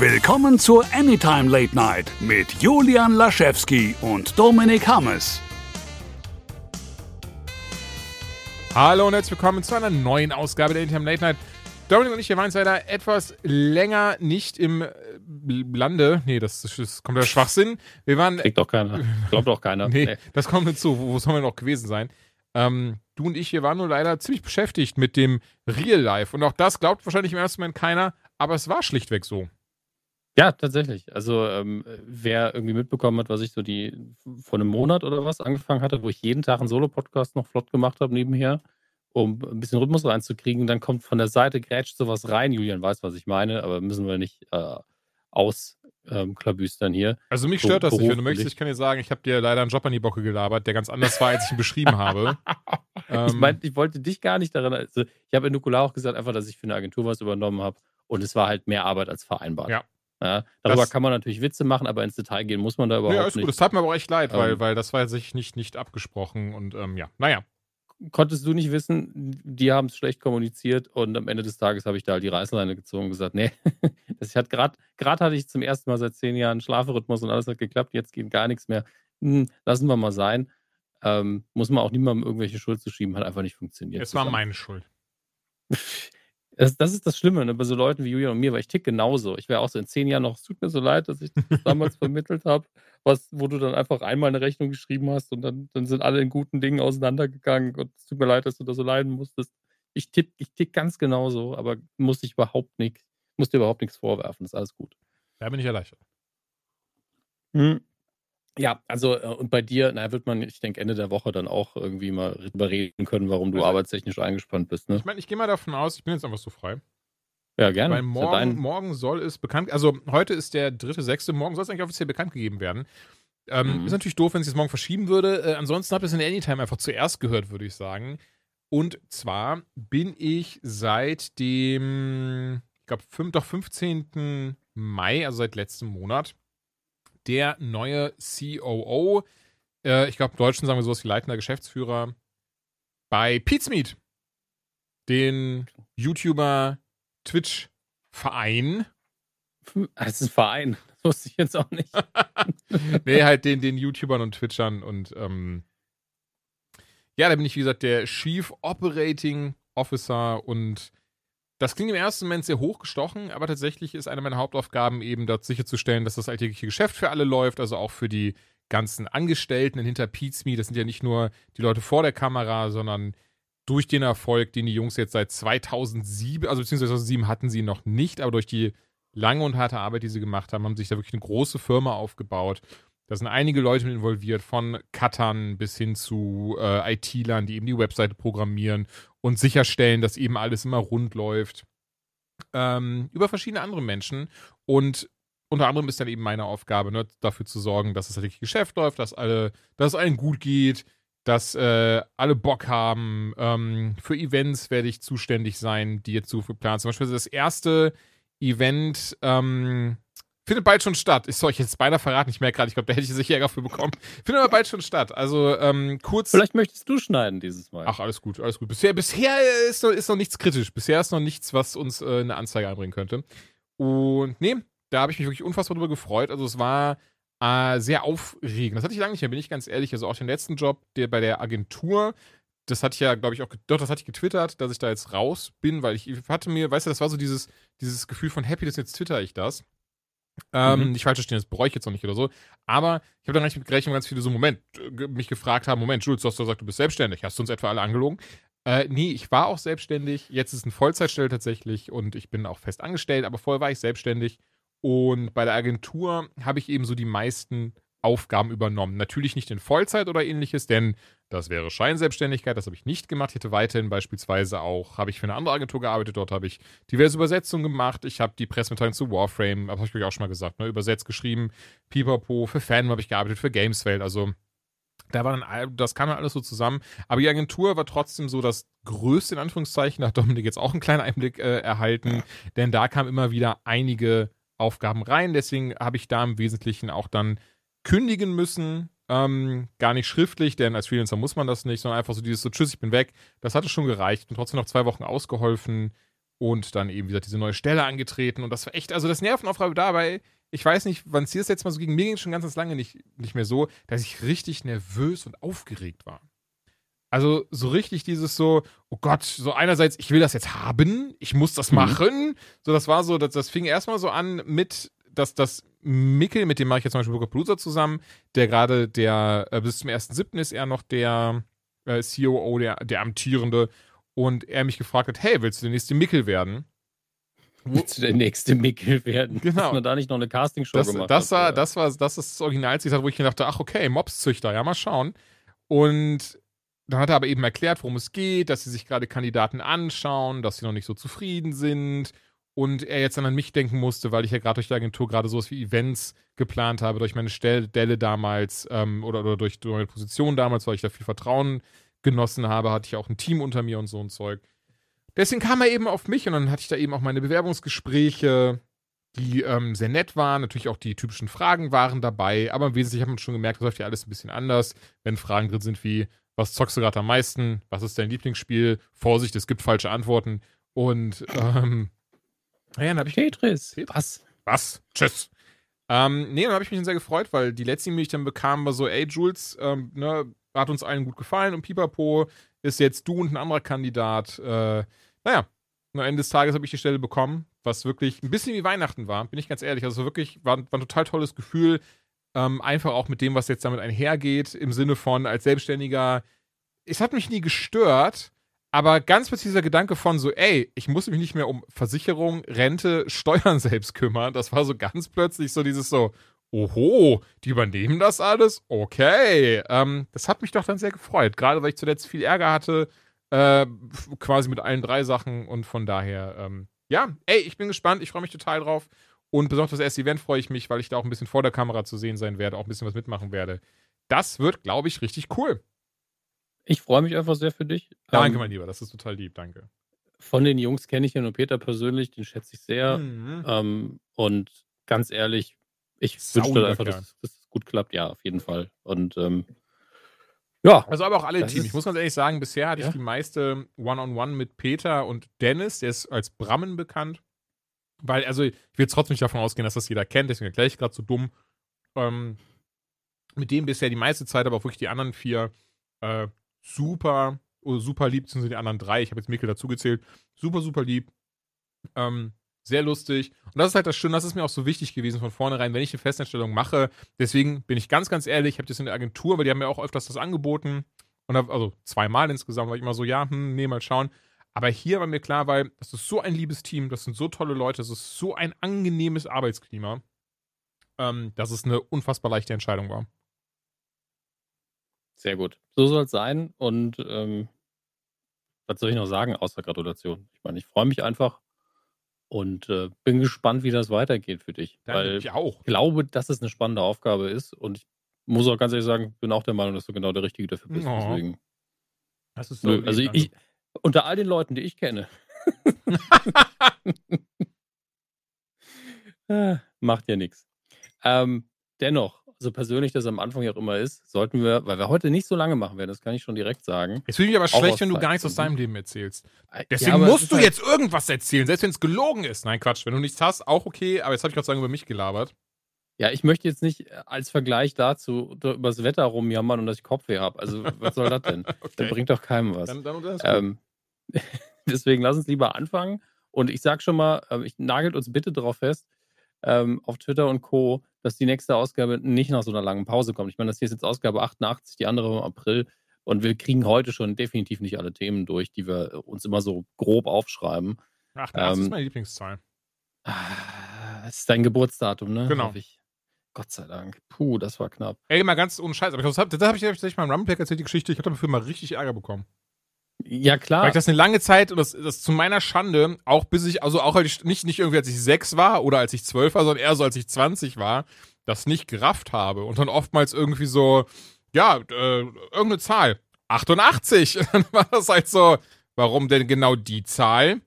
Willkommen zur Anytime Late Night mit Julian Laschewski und Dominik Hammes. Hallo und herzlich willkommen zu einer neuen Ausgabe der Anytime Late Night. Dominik und ich, wir waren jetzt leider etwas länger nicht im äh, Lande. Nee, das ist, das ist kompletter Schwachsinn. Wir waren. Kriegt doch keiner. Glaubt doch keiner. nee, nee, das kommt nicht zu. Wo, wo soll man noch gewesen sein? Ähm, du und ich, wir waren nur leider ziemlich beschäftigt mit dem Real Life. Und auch das glaubt wahrscheinlich im ersten Moment keiner, aber es war schlichtweg so. Ja, tatsächlich. Also ähm, wer irgendwie mitbekommen hat, was ich so die vor einem Monat oder was angefangen hatte, wo ich jeden Tag einen Solo-Podcast noch flott gemacht habe nebenher, um ein bisschen Rhythmus reinzukriegen, dann kommt von der Seite grätscht sowas rein. Julian weiß, was ich meine, aber müssen wir nicht äh, ausklabüstern ähm, hier. Also mich stört das nicht. Wenn du möchtest, ich kann dir sagen, ich habe dir leider einen Job an die Bocke gelabert, der ganz anders war, als ich ihn beschrieben habe. ähm, ich meinte, ich wollte dich gar nicht daran. Also ich habe in Nukular auch gesagt, einfach, dass ich für eine Agentur was übernommen habe und es war halt mehr Arbeit als vereinbart. Ja. Ja, darüber das, kann man natürlich Witze machen, aber ins Detail gehen muss man da überhaupt ja, ist nicht. Gut. Das tat mir aber auch echt leid, ähm, weil, weil das war sich nicht, nicht abgesprochen und ähm, ja, naja. Konntest du nicht wissen, die haben es schlecht kommuniziert und am Ende des Tages habe ich da halt die Reißleine gezogen und gesagt, nee, das hat gerade gerade hatte ich zum ersten Mal seit zehn Jahren Schlafrhythmus und alles hat geklappt, jetzt geht gar nichts mehr. Hm, lassen wir mal sein. Ähm, muss man auch niemandem irgendwelche Schuld zu schieben, hat einfach nicht funktioniert. Es war meine Schuld. Das, das ist das Schlimme ne? bei so Leuten wie Julian und mir, weil ich tick genauso. Ich wäre auch so in zehn Jahren noch, es tut mir so leid, dass ich das damals vermittelt habe, was, wo du dann einfach einmal eine Rechnung geschrieben hast und dann, dann sind alle in guten Dingen auseinandergegangen und es tut mir leid, dass du da so leiden musstest. Ich tick, ich tick ganz genauso, aber muss ich überhaupt nichts, muss dir überhaupt nichts vorwerfen, das ist alles gut. Da bin ich erleichtert. Hm. Ja, also äh, und bei dir, na, wird man, ich denke, Ende der Woche dann auch irgendwie mal drüber reden können, warum du also, arbeitstechnisch eingespannt bist. Ne? Ich meine, ich gehe mal davon aus, ich bin jetzt einfach so frei. Ja, gerne. Weil morgen, ja morgen soll es bekannt, also heute ist der dritte, sechste, morgen soll es eigentlich offiziell bekannt gegeben werden. Ähm, mhm. Ist natürlich doof, wenn es jetzt morgen verschieben würde. Äh, ansonsten habt ihr es in Anytime einfach zuerst gehört, würde ich sagen. Und zwar bin ich seit dem, ich glaube, doch 15. Mai, also seit letztem Monat, der neue COO. Äh, ich glaube, im Deutschen sagen wir sowas wie leitender Geschäftsführer bei Pizmeet, den YouTuber Twitch-Verein. Das ist ein Verein, das wusste ich jetzt auch nicht. nee, halt den, den YouTubern und Twitchern und ähm, ja, da bin ich, wie gesagt, der Chief Operating Officer und das klingt im ersten Moment sehr hochgestochen, aber tatsächlich ist eine meiner Hauptaufgaben eben dort sicherzustellen, dass das alltägliche Geschäft für alle läuft, also auch für die ganzen Angestellten hinter Pizme. Das sind ja nicht nur die Leute vor der Kamera, sondern durch den Erfolg, den die Jungs jetzt seit 2007, also beziehungsweise 2007 hatten sie noch nicht, aber durch die lange und harte Arbeit, die sie gemacht haben, haben sich da wirklich eine große Firma aufgebaut. Da sind einige Leute involviert, von Cuttern bis hin zu äh, IT-Lern, die eben die Webseite programmieren und sicherstellen, dass eben alles immer rund läuft. Ähm, über verschiedene andere Menschen. Und unter anderem ist dann eben meine Aufgabe, ne, dafür zu sorgen, dass das richtige Geschäft läuft, dass alle, dass es allen gut geht, dass äh, alle Bock haben. Ähm, für Events werde ich zuständig sein, die jetzt so geplant. Zum Beispiel das erste Event, ähm, Findet bald schon statt. Ich soll euch jetzt beinahe verraten, ich merke gerade, ich glaube, da hätte ich sicher Ärger für bekommen. Findet aber bald schon statt. Also ähm, kurz. Vielleicht möchtest du schneiden dieses Mal. Ach, alles gut, alles gut. Bisher, bisher ist, noch, ist noch nichts kritisch. Bisher ist noch nichts, was uns äh, eine Anzeige einbringen könnte. Und nee, da habe ich mich wirklich unfassbar drüber gefreut. Also es war äh, sehr aufregend. Das hatte ich lange nicht mehr, bin ich ganz ehrlich. Also auch den letzten Job, der bei der Agentur, das hatte ich ja, glaube ich, auch, doch, das hatte ich getwittert, dass ich da jetzt raus bin, weil ich hatte mir, weißt du, das war so dieses, dieses Gefühl von Happy, dass jetzt twitter ich das. Ähm, mhm. Nicht falsch verstehen, das bereue ich jetzt noch nicht oder so. Aber ich habe dann mit gerechnet, ganz viele so, Moment, mich gefragt haben, Moment, Jules, du hast doch gesagt, du bist selbstständig. Hast du uns etwa alle angelogen? Äh, nee, ich war auch selbstständig. Jetzt ist es eine Vollzeitstelle tatsächlich und ich bin auch fest angestellt, aber vorher war ich selbstständig. Und bei der Agentur habe ich eben so die meisten Aufgaben übernommen. Natürlich nicht in Vollzeit oder ähnliches, denn das wäre Scheinselbstständigkeit, das habe ich nicht gemacht. Ich hätte weiterhin beispielsweise auch, habe ich für eine andere Agentur gearbeitet, dort habe ich diverse Übersetzungen gemacht. Ich habe die Pressemitteilung zu Warframe, das habe ich euch auch schon mal gesagt, ne, übersetzt, geschrieben. Pipapo, für Fan habe ich gearbeitet, für Gameswelt, also da war dann, das kam dann alles so zusammen. Aber die Agentur war trotzdem so das größte, in Anführungszeichen. Da hat Dominik jetzt auch einen kleinen Einblick äh, erhalten, denn da kamen immer wieder einige Aufgaben rein. Deswegen habe ich da im Wesentlichen auch dann kündigen müssen. Ähm, gar nicht schriftlich, denn als Freelancer muss man das nicht, sondern einfach so dieses so, tschüss, ich bin weg. Das hatte schon gereicht und trotzdem noch zwei Wochen ausgeholfen. und dann eben, wie gesagt, diese neue Stelle angetreten und das war echt, also das Nervenaufreibe dabei, ich weiß nicht, wann es letzte Mal so gegen mir ging, schon ganz, ganz lange nicht, nicht mehr so, dass ich richtig nervös und aufgeregt war. Also so richtig dieses so, oh Gott, so einerseits, ich will das jetzt haben, ich muss das Mhm. machen. So, das war so, das, das fing erstmal so an mit, dass das Mickel, mit dem mache ich jetzt zum Beispiel Booker Palooza zusammen, der gerade der, äh, bis zum 1.7. ist er noch der äh, COO, der, der amtierende, und er mich gefragt hat, hey, willst du der nächste Mickel werden? Willst du der nächste Mickel werden? Genau. Dass man da nicht noch eine Castingshow Das, gemacht das, hat. war, das war das ist das Originalzitat, wo ich mir dachte, ach okay, Mobszüchter, ja mal schauen. Und dann hat er aber eben erklärt, worum es geht, dass sie sich gerade Kandidaten anschauen, dass sie noch nicht so zufrieden sind und er jetzt dann an mich denken musste, weil ich ja gerade durch die Agentur gerade sowas wie Events geplant habe, durch meine Stelle damals ähm, oder, oder durch, durch meine Position damals, weil ich da viel Vertrauen genossen habe, hatte ich auch ein Team unter mir und so ein Zeug. Deswegen kam er eben auf mich und dann hatte ich da eben auch meine Bewerbungsgespräche, die ähm, sehr nett waren. Natürlich auch die typischen Fragen waren dabei, aber im Wesentlichen hat man schon gemerkt, das läuft ja alles ein bisschen anders, wenn Fragen drin sind wie, was zockst du gerade am meisten? Was ist dein Lieblingsspiel? Vorsicht, es gibt falsche Antworten. Und ähm, ja, dann habe ich Tetris. Was? was? Tschüss. Ähm, nee, dann habe ich mich dann sehr gefreut, weil die letzte, die ich dann bekam, war so, ey, Jules, ähm, ne, hat uns allen gut gefallen und Pipapo ist jetzt du und ein anderer Kandidat. Äh, naja, am Ende des Tages habe ich die Stelle bekommen, was wirklich ein bisschen wie Weihnachten war, bin ich ganz ehrlich. Also wirklich, war, war ein total tolles Gefühl. Ähm, einfach auch mit dem, was jetzt damit einhergeht, im Sinne von als Selbstständiger. Es hat mich nie gestört, aber ganz plötzlich dieser Gedanke von so, ey, ich muss mich nicht mehr um Versicherung, Rente, Steuern selbst kümmern. Das war so ganz plötzlich so dieses so, oho, die übernehmen das alles? Okay. Ähm, das hat mich doch dann sehr gefreut. Gerade weil ich zuletzt viel Ärger hatte, äh, quasi mit allen drei Sachen und von daher, ähm, ja, ey, ich bin gespannt, ich freue mich total drauf. Und besonders das erste Event freue ich mich, weil ich da auch ein bisschen vor der Kamera zu sehen sein werde, auch ein bisschen was mitmachen werde. Das wird, glaube ich, richtig cool. Ich freue mich einfach sehr für dich. Danke, Ähm, mein Lieber, das ist total lieb, danke. Von den Jungs kenne ich ja nur Peter persönlich, den schätze ich sehr. Mhm. Ähm, und ganz ehrlich, ich wünsche dir einfach, dass, dass es gut klappt. Ja, auf jeden Fall. Und ähm, ja, Also aber auch alle Teams. Ich muss ganz ehrlich sagen, bisher hatte Ja. ich die meiste One-on-One mit Peter und Dennis, der ist als Brammen bekannt. Weil, also ich will trotzdem nicht davon ausgehen, dass das jeder kennt, deswegen erkläre ich gerade so dumm. Ähm, mit dem bisher die meiste Zeit, aber auch wirklich die anderen vier äh, super, oh, super lieb sind die anderen drei. Ich habe jetzt Mikkel dazugezählt. Super, super lieb. Ähm, sehr lustig. Und das ist halt das Schöne, das ist mir auch so wichtig gewesen von vornherein, wenn ich eine Festanstellung mache. Deswegen bin ich ganz, ganz ehrlich, ich habe das in der Agentur, weil die haben mir auch öfters das angeboten. Und hab, also zweimal insgesamt war ich immer so, ja, hm, nee, mal schauen. Aber hier war mir klar, weil das ist so ein liebes Team, das sind so tolle Leute, das ist so ein angenehmes Arbeitsklima, ähm, dass es eine unfassbar leichte Entscheidung war. Sehr gut. So soll es sein. Und ähm, was soll ich noch sagen außer Gratulation? Ich meine, ich freue mich einfach und äh, bin gespannt, wie das weitergeht für dich. weil ich auch. ich glaube, dass es eine spannende Aufgabe ist. Und ich muss auch ganz ehrlich sagen, bin auch der Meinung, dass du genau der Richtige dafür bist. Oh. Deswegen. Das ist Nö, also ich, ich, unter all den Leuten, die ich kenne, äh, macht ja nichts. Ähm, dennoch, so persönlich das am Anfang ja auch immer ist, sollten wir, weil wir heute nicht so lange machen werden, das kann ich schon direkt sagen. Fühle ich mich aber schlecht, wenn du gar nichts aus deinem Leben erzählst. Äh, Deswegen ja, es musst du halt- jetzt irgendwas erzählen, selbst wenn es gelogen ist. Nein, Quatsch. Wenn du nichts hast, auch okay, aber jetzt habe ich gerade sagen über mich gelabert. Ja, ich möchte jetzt nicht äh, als Vergleich dazu da über das Wetter rumjammern und dass ich Kopfweh habe. Also, was soll das denn? Das Okay. bringt doch keinem was. Dann, dann, gut. Ähm, deswegen lass uns lieber anfangen. Und ich sag schon mal, äh, ich nagelt uns bitte darauf fest, ähm, auf Twitter und Co., dass die nächste Ausgabe nicht nach so einer langen Pause kommt. Ich meine, das hier ist jetzt Ausgabe 88, die andere im April. Und wir kriegen heute schon definitiv nicht alle Themen durch, die wir uns immer so grob aufschreiben. 88 ist ähm, meine Lieblingszahl. Ah, Das ist dein Geburtsdatum, ne? Genau. Ich. Gott sei Dank. Puh, das war knapp. Ey, mal ganz ohne Scheiß. Aber das habe hab ich tatsächlich mal im Rumblepack erzählt, die Geschichte. Ich habe dafür mal richtig Ärger bekommen. Ja, klar. Weil ich das eine lange Zeit, und das, das zu meiner Schande, auch bis ich, also auch als ich, nicht, nicht irgendwie als ich sechs war oder als ich zwölf war, sondern eher so als ich 20 war, das nicht gerafft habe. Und dann oftmals irgendwie so, ja, äh, irgendeine Zahl. 88. Und dann war das halt so, warum denn genau die Zahl?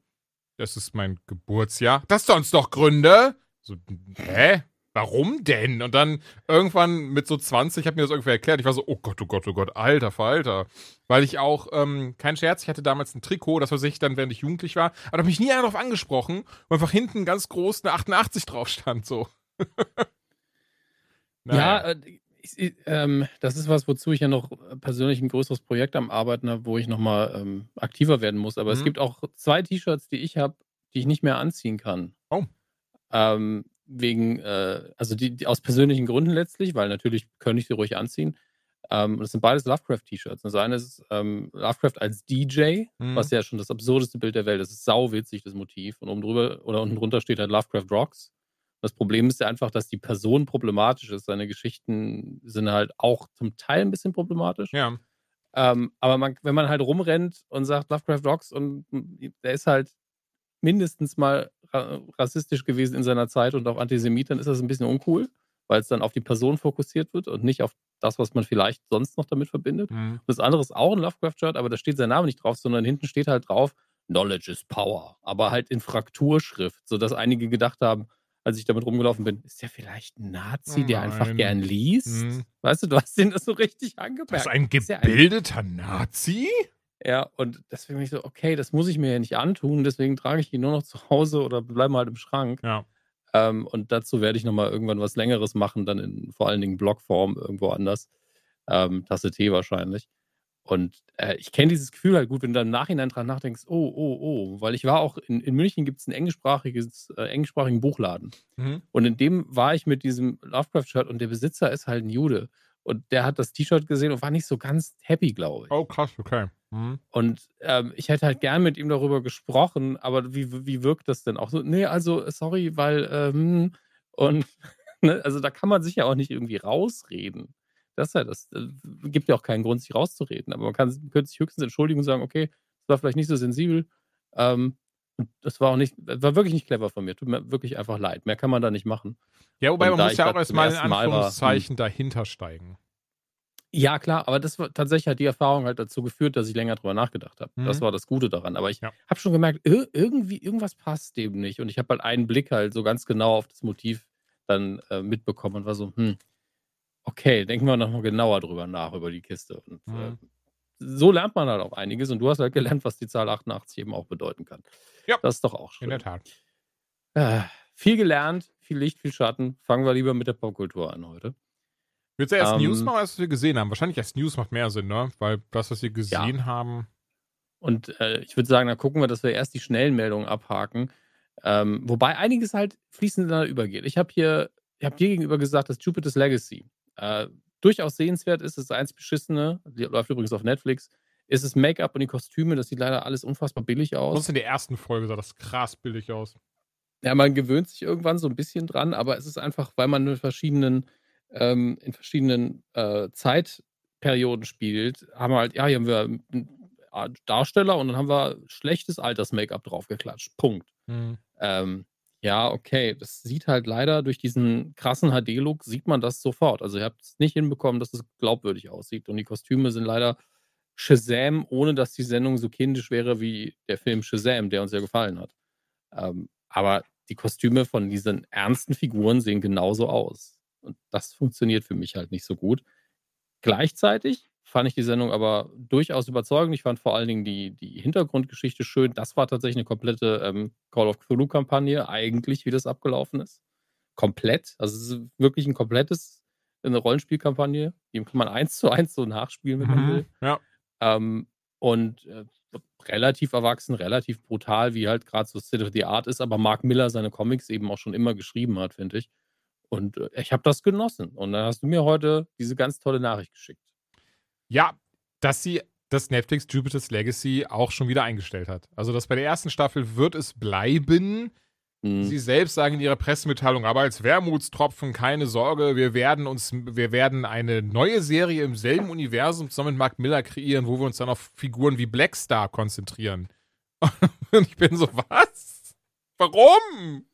Das ist mein Geburtsjahr. Das sonst doch Gründe? So, hä? warum denn? Und dann irgendwann mit so 20 hat mir das irgendwer erklärt. Ich war so, oh Gott, oh Gott, oh Gott, alter Veralter. Weil ich auch, ähm, kein Scherz, ich hatte damals ein Trikot, das war ich dann, während ich jugendlich war, aber da hat mich nie einer darauf angesprochen, wo einfach hinten ganz groß eine 88 drauf stand, so. Ja, äh, ich, ähm, das ist was, wozu ich ja noch persönlich ein größeres Projekt am Arbeiten habe, wo ich nochmal ähm, aktiver werden muss. Aber es Mhm. gibt auch zwei T-Shirts, die ich habe, die ich nicht mehr anziehen kann. Oh. Ähm, wegen, äh, also die, die aus persönlichen Gründen letztlich, weil natürlich könnte ich sie ruhig anziehen. Ähm, und das sind beides Lovecraft-T-Shirts. Das eine ist ähm, Lovecraft als DJ, Mhm. was ja schon das absurdeste Bild der Welt ist. Das ist sauwitzig, das Motiv. Und oben drüber oder unten drunter steht halt Lovecraft Rocks. Das Problem ist ja einfach, dass die Person problematisch ist. Seine Geschichten sind halt auch zum Teil ein bisschen problematisch. Ja. Ähm, aber man, wenn man halt rumrennt und sagt Lovecraft Rocks und der ist halt mindestens mal ra rassistisch gewesen in seiner Zeit und auch Antisemit, dann ist das ein bisschen uncool, weil es dann auf die Person fokussiert wird und nicht auf das, was man vielleicht sonst noch damit verbindet. Mhm. Das andere ist auch ein Lovecraft-Shirt, aber da steht sein Name nicht drauf, sondern hinten steht halt drauf, Knowledge is Power. Aber halt in Frakturschrift, sodass einige gedacht haben, als ich damit rumgelaufen bin, ist der vielleicht ein Nazi, Oh der einfach gern liest? Mhm. Weißt du, du hast den das so richtig angemerkt. Das ist ein ja ein- gebildeter Nazi? Ja, und deswegen bin ich so, okay, das muss ich mir ja nicht antun, deswegen trage ich ihn nur noch zu Hause oder bleibe halt im Schrank. Ja. Ähm, und dazu werde ich nochmal irgendwann was Längeres machen, dann in vor allen Dingen Blogform irgendwo anders. Ähm, Tasse Tee wahrscheinlich. Und äh, ich kenne dieses Gefühl halt gut, wenn du dann im Nachhinein dran nachdenkst, oh, oh, oh, weil ich war auch in, in München gibt es einen englischsprachiges, äh, englischsprachigen Buchladen. Mhm. Und in dem war ich mit diesem Lovecraft-Shirt und der Besitzer ist halt ein Jude. Und der hat das T-Shirt gesehen und war nicht so ganz happy, glaube ich. Oh, krass, okay. Mhm. Und ähm, ich hätte halt gern mit ihm darüber gesprochen, aber wie, wie wirkt das denn auch so? Nee, also, sorry, weil, ähm, und, ne, also da kann man sich ja auch nicht irgendwie rausreden. Das ist ja das, äh, gibt ja auch keinen Grund, sich rauszureden. Aber man kann, könnte sich höchstens entschuldigen und sagen, okay, das war vielleicht nicht so sensibel. Ähm, das war auch nicht, das war wirklich nicht clever von mir. Tut mir wirklich einfach leid. Mehr kann man da nicht machen. Ja, wobei Und man muss ich ja auch erstmal in war, hm. Anführungszeichen dahinter steigen. Ja, klar, aber das war tatsächlich hat die Erfahrung halt dazu geführt, dass ich länger drüber nachgedacht habe. Das Mhm. war das Gute daran. Aber ich Ja. habe schon gemerkt, ir irgendwie, irgendwas passt dem nicht. Und ich habe halt einen Blick halt so ganz genau auf das Motiv dann äh, mitbekommen und war so, hm, okay, denken wir nochmal genauer drüber nach, über die Kiste. Und äh, Mhm. so lernt man halt auch einiges. Und du hast halt gelernt, was die Zahl 88 eben auch bedeuten kann. Ja. Das ist doch auch In schön. der Tat. Äh, viel gelernt, viel Licht, viel Schatten. Fangen wir lieber mit der Popkultur an heute. Willst du erst Ähm, News machen, als wir gesehen haben? Wahrscheinlich erst News macht mehr Sinn, ne? Weil das, was wir gesehen haben. Und äh, ich würde sagen, dann gucken wir, dass wir erst die schnellen Meldungen abhaken. Ähm, wobei einiges halt fließend ineinander übergeht. Ich habe hier, ich habe dir gegenüber gesagt, dass Jupiter's Legacy äh, durchaus sehenswert ist. Das ist eins beschissene, die läuft übrigens auf Netflix. Ist das Make-up und die Kostüme, das sieht leider alles unfassbar billig aus. Sonst in der ersten Folge sah das krass billig aus. Ja, man gewöhnt sich irgendwann so ein bisschen dran, aber es ist einfach, weil man in verschiedenen, ähm, in verschiedenen äh, Zeitperioden spielt, haben wir halt, ja, hier haben wir einen Darsteller und dann haben wir schlechtes Alters-Make-up draufgeklatscht. Punkt. Mhm. Ähm, ja, okay, das sieht halt leider durch diesen krassen HD-Look, sieht man das sofort. Also ihr habt es nicht hinbekommen, dass es glaubwürdig aussieht. Und die Kostüme sind leider Shazam, ohne dass die Sendung so kindisch wäre wie der Film Shazam, der uns ja gefallen hat. Ähm, aber die Kostüme von diesen ernsten Figuren sehen genauso aus. Und das funktioniert für mich halt nicht so gut. Gleichzeitig fand ich die Sendung aber durchaus überzeugend. Ich fand vor allen Dingen die, die Hintergrundgeschichte schön. Das war tatsächlich eine komplette ähm, Call of Cthulhu-Kampagne, eigentlich, wie das abgelaufen ist. Komplett. Also es ist wirklich ein komplettes, eine Rollenspielkampagne. Die kann man eins zu eins so nachspielen, wenn man will. Mhm. Ja. Ähm, und äh, relativ erwachsen, relativ brutal, wie halt gerade so State of the Art ist, aber Mark Miller seine Comics eben auch schon immer geschrieben hat, finde ich. Und äh, ich habe das genossen. Und dann hast du mir heute diese ganz tolle Nachricht geschickt. Ja, dass sie das Netflix Jupiter's Legacy auch schon wieder eingestellt hat. Also, das bei der ersten Staffel wird es bleiben. Hm. Sie selbst sagen in ihrer Pressemitteilung, aber als Wermutstropfen, keine Sorge, wir werden uns, wir werden eine neue Serie im selben Universum zusammen mit Mark Miller kreieren, wo wir uns dann auf Figuren wie Blackstar konzentrieren. Und ich bin so, was? Warum?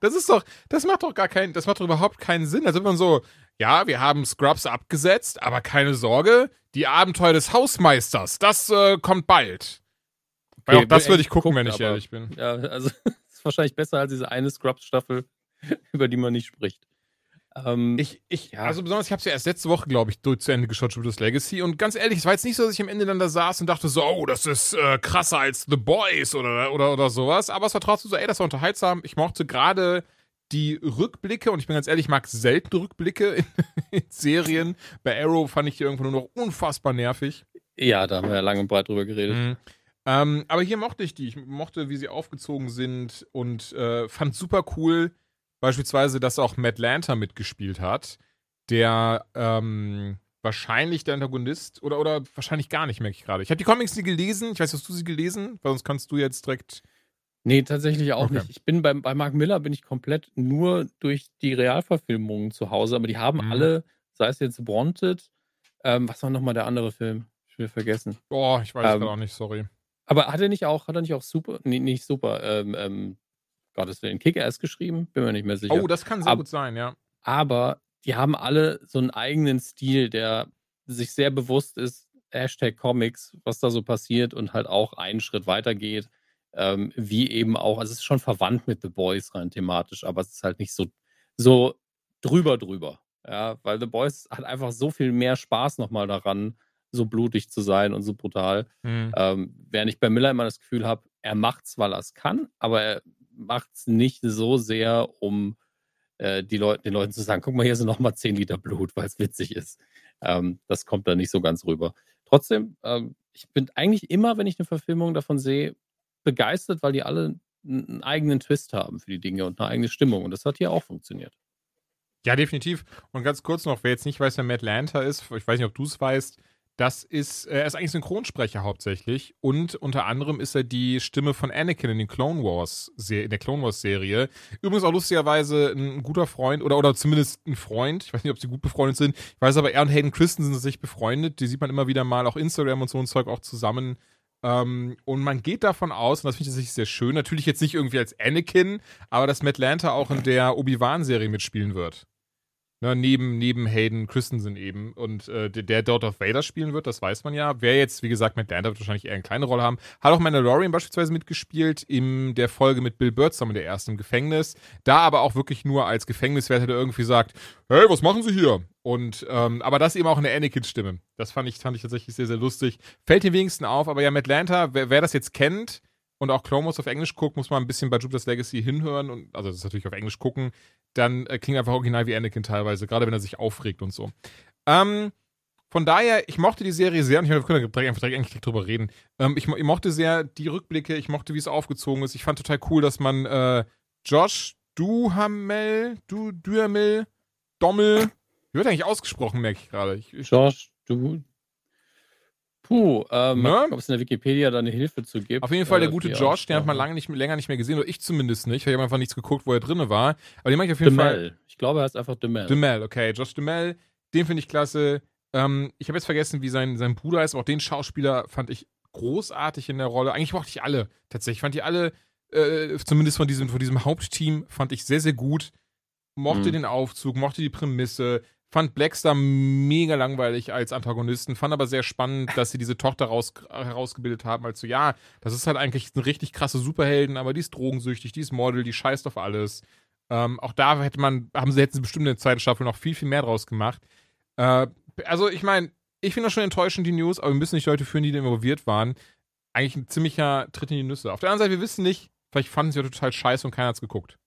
Das ist doch, das macht doch gar keinen, das macht doch überhaupt keinen Sinn. Also wenn man so, ja, wir haben Scrubs abgesetzt, aber keine Sorge, die Abenteuer des Hausmeisters, das äh, kommt bald. Weil Okay, auch das würde ich gucken, gucken, wenn ich aber- ehrlich bin. Ja, also ist wahrscheinlich besser als diese eine Scrubs-Staffel, über die man nicht spricht. Ähm, Ich, ich, Ja. also besonders, ich habe es ja erst letzte Woche, glaube ich, durch zu Ende geschaut, Jupiter's Legacy. Und ganz ehrlich, es war jetzt nicht so, dass ich am Ende dann da saß und dachte so, oh, das ist äh, krasser als The Boys oder, oder, oder sowas. Aber es war trotzdem so, ey, das war unterhaltsam. Ich mochte gerade die Rückblicke und ich bin ganz ehrlich, ich mag selten Rückblicke in, in Serien. Bei Arrow fand ich die irgendwann nur noch unfassbar nervig. ja, da haben wir ja lange und breit drüber geredet. Mhm. Ähm, aber hier mochte ich die. Ich mochte, wie sie aufgezogen sind und äh, fand super cool, beispielsweise, dass auch Matt Lanter mitgespielt hat, der ähm, wahrscheinlich der Antagonist oder, oder wahrscheinlich gar nicht, merke ich gerade. Ich habe die Comics nie gelesen. Ich weiß, hast du sie gelesen? Weil sonst kannst du jetzt direkt. Nee, tatsächlich auch Okay. nicht. Ich bin bei, bei Mark Miller bin ich komplett nur durch die Realverfilmungen zu Hause, aber die haben Mhm. alle, sei es jetzt Wanted, ähm, was war nochmal der andere Film? Ich will vergessen. Boah, ich weiß Ähm, gerade auch nicht, sorry. Aber hat er nicht auch, hat er nicht auch super, nee, nicht super, ähm, ähm, Gottes Willen, Kick-Ass geschrieben? Bin mir nicht mehr sicher. Oh, das kann sehr Ab- gut sein, ja. aber die haben alle so einen eigenen Stil, der sich sehr bewusst ist, Hashtag Comics, was da so passiert und halt auch einen Schritt weiter geht, ähm, wie eben auch, also es ist schon verwandt mit The Boys rein thematisch, aber es ist halt nicht so, so drüber drüber. Ja, weil The Boys hat einfach so viel mehr Spaß nochmal daran, so blutig zu sein und so brutal. Hm. Ähm, während ich bei Miller immer das Gefühl habe, er macht's, weil er es kann, aber er macht's nicht so sehr, um äh, die Leute, den Leuten zu sagen, guck mal, hier sind nochmal 10 Liter Blut, weil es witzig ist. Ähm, das kommt da nicht so ganz rüber. Trotzdem, ähm, ich bin eigentlich immer, wenn ich eine Verfilmung davon sehe, begeistert, weil die alle einen eigenen Twist haben für die Dinge und eine eigene Stimmung. Und das hat hier auch funktioniert. Ja, definitiv. Und ganz kurz noch, wer jetzt nicht weiß, wer Matt Lanter ist, ich weiß nicht, ob du es weißt, das ist, äh, er ist eigentlich Synchronsprecher hauptsächlich und unter anderem ist er die Stimme von Anakin in den Clone Wars, in der Clone Wars Serie. Übrigens auch lustigerweise ein guter Freund oder, oder zumindest ein Freund. Ich weiß nicht, ob sie gut befreundet sind. Ich weiß aber, er und Hayden Christensen sind sich befreundet. Die sieht man immer wieder mal auch Instagram und so ein Zeug auch zusammen. Ähm, und man geht davon aus, und das finde ich tatsächlich sehr schön, natürlich jetzt nicht irgendwie als Anakin, aber dass Matt Lanter auch in der Obi-Wan-Serie mitspielen wird. Ne, neben, neben Hayden Christensen eben. Und äh, der, der dort Darth Vader spielen wird, das weiß man ja. Wer jetzt, wie gesagt, Matt Lanter wird wahrscheinlich eher eine kleine Rolle haben. Hat auch Mandalorian beispielsweise mitgespielt in der Folge mit Bill Burr zusammen, der ersten im Gefängnis. Da aber auch wirklich nur als Gefängniswärter, der irgendwie sagt, hey, was machen Sie hier? Und, ähm, aber das eben auch in der Anakin-Stimme. Das fand ich, fand ich tatsächlich sehr, sehr lustig. Fällt den wenigsten auf, aber ja, Matt Lanter, wer, wer das jetzt kennt, und auch Clone auf Englisch guckt, muss man ein bisschen bei Jupiter's Legacy hinhören und also das ist natürlich auf Englisch gucken, dann äh, klingt einfach original wie Anakin teilweise, gerade wenn er sich aufregt und so. Ähm, von daher, ich mochte die Serie sehr und ich meine, wir können direkt, eigentlich drüber reden. Ähm, ich, ich mochte sehr die Rückblicke, ich mochte, wie es aufgezogen ist. Ich fand total cool, dass man äh, Josh Duhamel, du Duhamel, Dommel, wie wird eigentlich ausgesprochen, merke ich gerade. Josh, du. Puh, ähm, Ne? ob es in der Wikipedia da eine Hilfe zu gibt. Auf jeden Fall der Äh, gute Josh, den hat man lange nicht, länger nicht mehr gesehen, oder ich zumindest nicht. Ich habe einfach nichts geguckt, wo er drin war. Aber den mag ich auf jeden Fall. DeMel. Ich glaube, er heißt einfach DeMel. DeMel, okay. Josh DeMel, den finde ich klasse. Ähm, ich habe jetzt vergessen, wie sein, sein Bruder heißt, aber auch den Schauspieler fand ich großartig in der Rolle. Eigentlich mochte ich alle tatsächlich. Ich fand die alle, äh, zumindest von diesem, von diesem Hauptteam, fand ich sehr, sehr gut. Mochte Mhm. den Aufzug, mochte die Prämisse. Fand Blackstar mega langweilig als Antagonisten, fand aber sehr spannend, dass sie diese Tochter raus, herausgebildet haben. Also, ja, das ist halt eigentlich eine richtig krasse Superhelden, aber die ist drogensüchtig, die ist Model, die scheißt auf alles. Ähm, auch da hätte man, haben sie, hätten sie bestimmt in der zweiten Staffel noch viel, viel mehr draus gemacht. Äh, also, ich meine, ich finde das schon enttäuschend, die News, aber wir müssen nicht Leute führen, die da involviert waren. Eigentlich ein ziemlicher Tritt in die Nüsse. Auf der anderen Seite, wir wissen nicht, vielleicht fanden sie ja total scheiße und keiner hat's geguckt.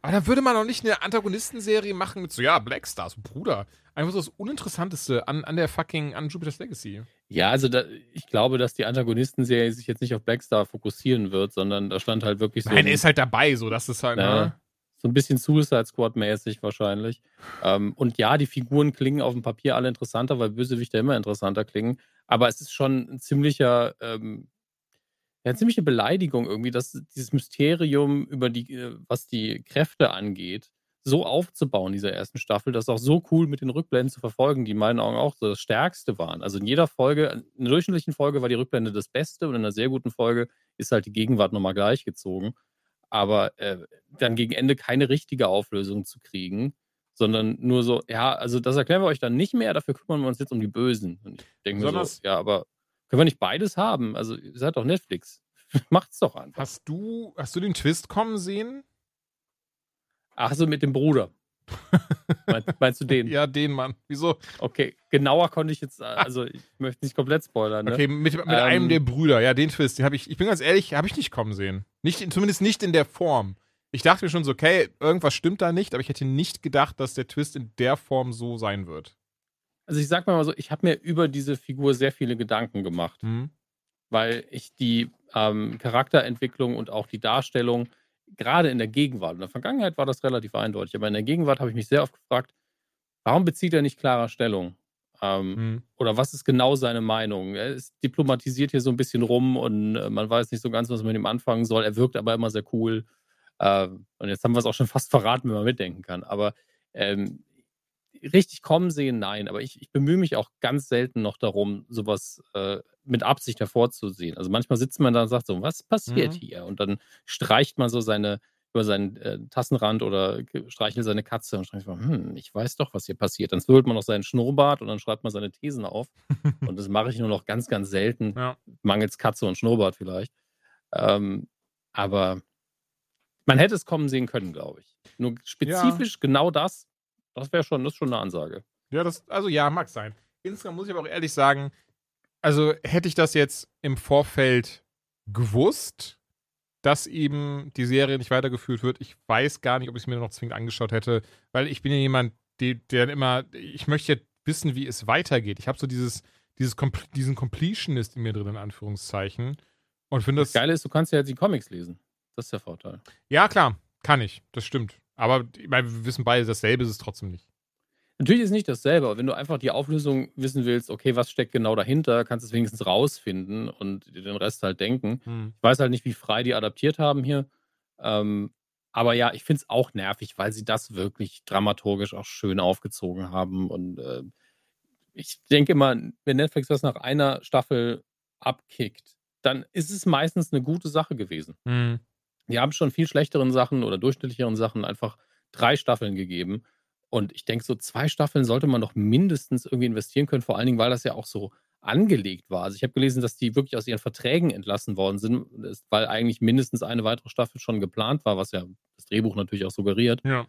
Aber dann würde man doch nicht eine Antagonistenserie machen mit so, ja, Black Stars, Bruder. Einfach so das Uninteressanteste an, an der fucking, an Jupiter's Legacy. Ja, also da, ich glaube, dass die Antagonistenserie sich jetzt nicht auf Blackstar fokussieren wird, sondern da stand halt wirklich so, Nein, er ist halt dabei, so, das ist halt, Ja. ne? so ein bisschen Suicide Squad-mäßig wahrscheinlich. Ähm, und ja, die Figuren klingen auf dem Papier alle interessanter, weil Bösewichter immer interessanter klingen. Aber es ist schon ein ziemlicher, ähm, ja, eine ziemliche Beleidigung irgendwie, dass dieses Mysterium über die, äh, was die Kräfte angeht, so aufzubauen in dieser ersten Staffel, das auch so cool mit den Rückblenden zu verfolgen, die in meinen Augen auch so das Stärkste waren. Also in jeder Folge, in einer durchschnittlichen Folge war die Rückblende das Beste und in einer sehr guten Folge ist halt die Gegenwart nochmal gleichgezogen. Aber äh, dann gegen Ende keine richtige Auflösung zu kriegen, sondern nur so, ja, also das erklären wir euch dann nicht mehr, dafür kümmern wir uns jetzt um die Bösen. Und ich denke mir so, ja, aber können wir nicht beides haben? Also ihr seid doch Netflix. Macht's doch einfach. Hast du, hast du den Twist kommen sehen? Ach so, mit dem Bruder. Meinst, meinst du den? Ja, den Mann. Wieso? Okay, genauer konnte ich jetzt, äh, also ich möchte nicht komplett spoilern. Ne? Okay, mit, mit Ähm, einem der Brüder. Ja, den Twist, den habe ich, ich bin ganz ehrlich, habe ich nicht kommen sehen. Nicht, zumindest nicht in der Form. Ich dachte mir schon so, okay, irgendwas stimmt da nicht, aber ich hätte nicht gedacht, dass der Twist in der Form so sein wird. Also ich sag mal so, ich habe mir über diese Figur sehr viele Gedanken gemacht, Hm? weil ich die ähm, Charakterentwicklung und auch die Darstellung gerade in der Gegenwart, in der Vergangenheit war das relativ eindeutig, aber in der Gegenwart habe ich mich sehr oft gefragt, warum bezieht er nicht klarer Stellung? Ähm, Hm. Oder was ist genau seine Meinung? Er ist diplomatisiert hier so ein bisschen rum und äh, man weiß nicht so ganz, was man mit ihm anfangen soll. Er wirkt aber immer sehr cool. Ähm, und jetzt haben wir es auch schon fast verraten, wenn man mitdenken kann. Aber ähm, richtig kommen sehen, nein. Aber ich, ich bemühe mich auch ganz selten noch darum, sowas äh, mit Absicht hervorzusehen. Also manchmal sitzt man da und sagt so, was passiert Mhm. hier? Und dann streicht man so seine über seinen äh, Tassenrand oder streichelt seine Katze und schreibt, hm, ich weiß doch, was hier passiert. Dann zwirbelt man noch seinen Schnurrbart und dann schreibt man seine Thesen auf. und das mache ich nur noch ganz, ganz selten. Ja. Mangels Katze und Schnurrbart vielleicht. Ähm, aber man hätte es kommen sehen können, glaube ich. Nur spezifisch genau das, das wäre schon, das ist schon eine Ansage. Ja, das, also ja, mag sein. Insgesamt muss ich aber auch ehrlich sagen, also hätte ich das jetzt im Vorfeld gewusst, dass eben die Serie nicht weitergeführt wird, ich weiß gar nicht, ob ich es mir noch zwingend angeschaut hätte, weil ich bin ja jemand, der, der immer, ich möchte ja wissen, wie es weitergeht. Ich habe so dieses, dieses diesen Completionist in mir drin, in Anführungszeichen. Und finde Das das. Geile ist, du kannst ja jetzt die Comics lesen. Das ist der Vorteil. Ja, klar, kann ich. Das stimmt. Aber ich meine, wir wissen beide, dasselbe ist es trotzdem nicht. Natürlich ist nicht dasselbe, aber wenn du einfach die Auflösung wissen willst, okay, was steckt genau dahinter, kannst du es wenigstens rausfinden und dir den Rest halt denken. Hm. Ich weiß halt nicht, wie frei die adaptiert haben hier. Ähm, aber ja, ich finde es auch nervig, weil sie das wirklich dramaturgisch auch schön aufgezogen haben. Und äh, ich denke immer, wenn Netflix das nach einer Staffel abkickt, dann ist es meistens eine gute Sache gewesen. Hm. Die haben schon viel schlechteren Sachen oder durchschnittlicheren Sachen einfach drei Staffeln gegeben. Und ich denke, so zwei Staffeln sollte man doch mindestens irgendwie investieren können, vor allen Dingen, weil das ja auch so angelegt war. Also ich habe gelesen, dass die wirklich aus ihren Verträgen entlassen worden sind, weil eigentlich mindestens eine weitere Staffel schon geplant war, was ja das Drehbuch natürlich auch suggeriert. Ja.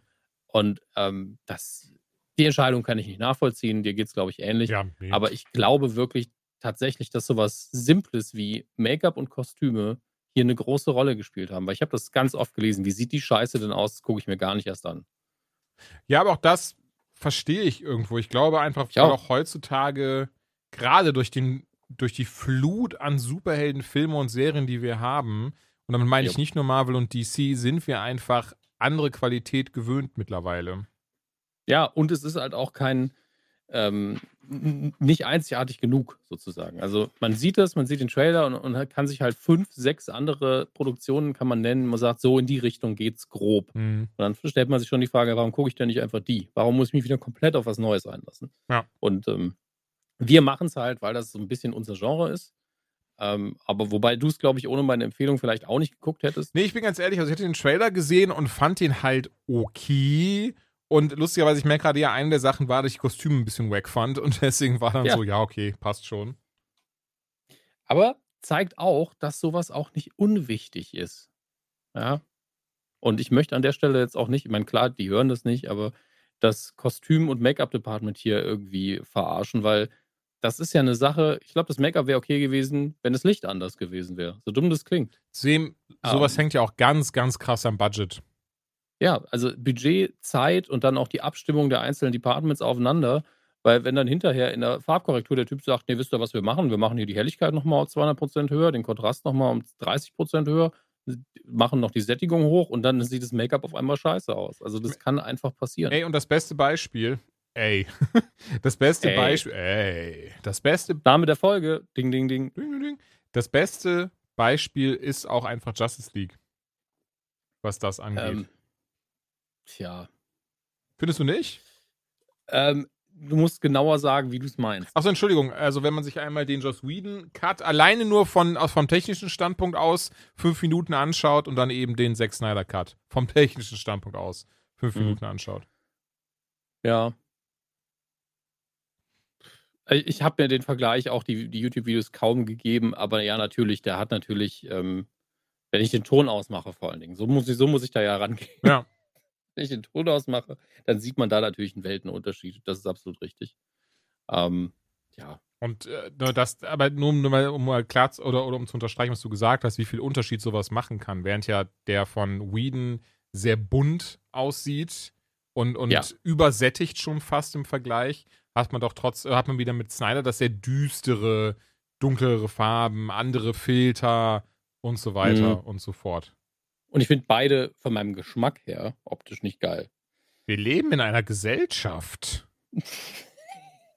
Und ähm, das, die Entscheidung kann ich nicht nachvollziehen. Dir geht es, glaube ich, ähnlich. ja nee. Aber ich glaube wirklich tatsächlich, dass sowas Simples wie Make-up und Kostüme hier eine große Rolle gespielt haben. Weil ich habe das ganz oft gelesen. Wie sieht die Scheiße denn aus? Das gucke ich mir gar nicht erst an. Ja, aber auch das verstehe ich irgendwo. Ich glaube einfach, Ich auch. auch heutzutage, gerade durch, den, durch die Flut an Superheldenfilmen und Serien, die wir haben, und damit meine ich Ja. nicht nur Marvel und DC, sind wir einfach andere Qualität gewöhnt mittlerweile. Ja, und es ist halt auch kein, ähm, nicht einzigartig genug sozusagen. Also man sieht das, man sieht den Trailer und, und kann sich halt fünf, sechs andere Produktionen kann man nennen. Man sagt, so in die Richtung geht's grob. Hm. Und dann stellt man sich schon die Frage, warum gucke ich denn nicht einfach die? Warum muss ich mich wieder komplett auf was Neues einlassen? Ja. Und ähm, wir machen es halt, weil das so ein bisschen unser Genre ist. Ähm, aber wobei du es, glaube ich, ohne meine Empfehlung vielleicht auch nicht geguckt hättest. Nee, ich bin ganz ehrlich, also ich hatte den Trailer gesehen und fand den halt okay. Und lustigerweise, ich merke gerade ja, eine der Sachen war, dass ich Kostüme ein bisschen wack fand und deswegen war dann Ja. so, ja, okay, passt schon. Aber zeigt auch, dass sowas auch nicht unwichtig ist. Ja. Und ich möchte an der Stelle jetzt auch nicht, ich meine, klar, die hören das nicht, aber das Kostüm- und Make-up-Department hier irgendwie verarschen, weil das ist ja eine Sache, ich glaube, das Make-up wäre okay gewesen, wenn das Licht anders gewesen wäre. So dumm das klingt. Zudem, sowas Ähm. hängt ja auch ganz, ganz krass am Budget. Ja, also Budget, Zeit und dann auch die Abstimmung der einzelnen Departments aufeinander. Weil wenn dann hinterher in der Farbkorrektur der Typ sagt, nee, wisst ihr, was wir machen? Wir machen hier die Helligkeit nochmal um 200% höher, den Kontrast nochmal um 30% höher, machen noch die Sättigung hoch und dann sieht das Make-up auf einmal scheiße aus. Also das kann einfach passieren. Ey, und das beste Beispiel, ey, das beste Ey. Beispiel, ey, das beste, Name der Folge, ding, ding, ding. ding, ding, ding. das beste Beispiel ist auch einfach Justice League, was das angeht. Ähm, tja. Findest du nicht? Ähm, du musst genauer sagen, wie du es meinst. Achso, Entschuldigung, also wenn man sich einmal den Joss Whedon-Cut alleine nur von, aus, vom technischen Standpunkt aus fünf Minuten anschaut und dann eben den Zack Snyder-Cut vom technischen Standpunkt aus fünf Mhm. Minuten anschaut. Ja. Äh, Ich habe mir den Vergleich auch die, die YouTube-Videos kaum gegeben, aber ja, natürlich, der hat natürlich, ähm, wenn ich den Ton ausmache, vor allen Dingen, so muss ich, so muss ich da ja rangehen. Ja. Wenn ich den Ton ausmache, dann sieht man da natürlich einen Weltenunterschied. Das ist absolut richtig. Ähm, ja. Und äh, das, aber nur, nur mal, um mal klar zu, oder, oder um zu unterstreichen, was du gesagt hast, wie viel Unterschied sowas machen kann, während ja der von Whedon sehr bunt aussieht und, und Ja. übersättigt schon fast im Vergleich, hat man doch trotz, hat man wieder mit Snyder das sehr düstere, dunklere Farben, andere Filter und so weiter Mhm. und so fort. Und ich finde beide von meinem Geschmack her optisch nicht geil. Wir leben in einer Gesellschaft.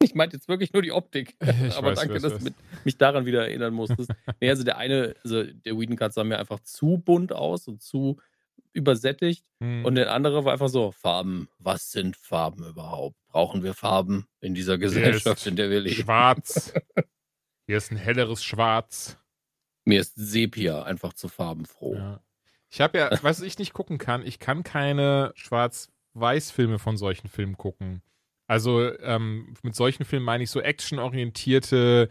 Ich meinte jetzt wirklich nur die Optik. Ich Aber weiß, danke, weiß, dass weiß. du mich daran wieder erinnern musstest. nee, also der eine, also der Whedon Cut sah mir einfach zu bunt aus und zu übersättigt. Hm. Und der andere war einfach so, Farben, was sind Farben überhaupt? Brauchen wir Farben in dieser Gesellschaft, in der wir leben? Schwarz. Hier ist ein helleres Schwarz. Mir ist Sepia einfach zu farbenfroh. Ja. Ich habe ja, was ich nicht gucken kann, ich kann keine Schwarz-Weiß-Filme von solchen Filmen gucken. Also ähm, mit solchen Filmen meine ich so actionorientierte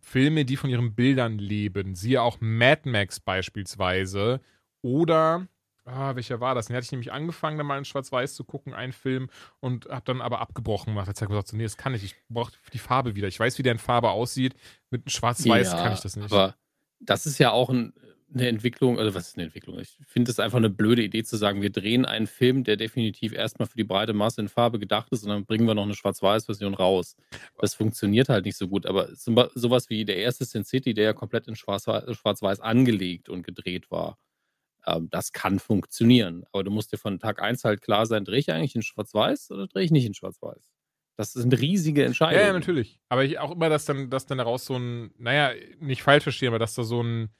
Filme, die von ihren Bildern leben. Siehe auch Mad Max beispielsweise. Oder, ah, welcher war das? Den hatte ich nämlich angefangen, dann mal in Schwarz-Weiß zu gucken, einen Film, und habe dann aber abgebrochen gemacht. Jetzt habe ich gesagt, so, nee, das kann ich. Ich brauche die Farbe wieder. Ich weiß, wie der in Farbe aussieht. Mit Schwarz-Weiß Ja, kann ich das nicht. Aber das ist ja auch ein, eine Entwicklung, also was ist eine Entwicklung? Ich finde es einfach eine blöde Idee zu sagen, wir drehen einen Film, der definitiv erstmal für die breite Masse in Farbe gedacht ist und dann bringen wir noch eine Schwarz-Weiß-Version raus. Das funktioniert halt nicht so gut. Aber sowas wie der erste Sin City, der ja komplett in Schwarz- Schwarz-Weiß angelegt und gedreht war, ähm, das kann funktionieren. Aber du musst dir von Tag 1 halt klar sein, drehe ich eigentlich in Schwarz-Weiß oder drehe ich nicht in Schwarz-Weiß? Das sind riesige Entscheidungen. Ja, ja, natürlich. Aber ich auch immer, dass dann, dass dann daraus so ein, naja, nicht falsch verstehen, aber dass da so ein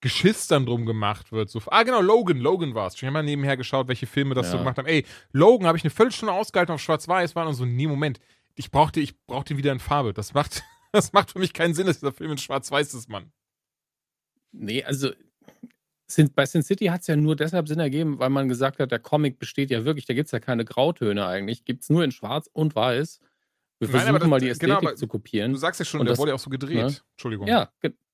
Geschiss dann drum gemacht wird. So, ah, genau, Logan, Logan war es. Ich habe mal nebenher geschaut, welche Filme das so Ja. gemacht haben. Ey, Logan habe ich eine Viertelstunde ausgehalten auf Schwarz-Weiß, war und so, nee, Moment, ich brauchte, ich brauch den wieder in Farbe. Das macht, das macht für mich keinen Sinn, dass dieser Film in Schwarz-Weiß ist, Mann. Nee, also Sin, bei Sin City hat es ja nur deshalb Sinn ergeben, weil man gesagt hat, der Comic besteht ja wirklich, da gibt es ja keine Grautöne eigentlich, gibt es nur in Schwarz und Weiß. Wir Nein, versuchen das- mal die genau, Ästhetik aber zu Du kopieren. sagst ja schon, Und der das- wurde ja auch so gedreht. ne? Entschuldigung. Ja,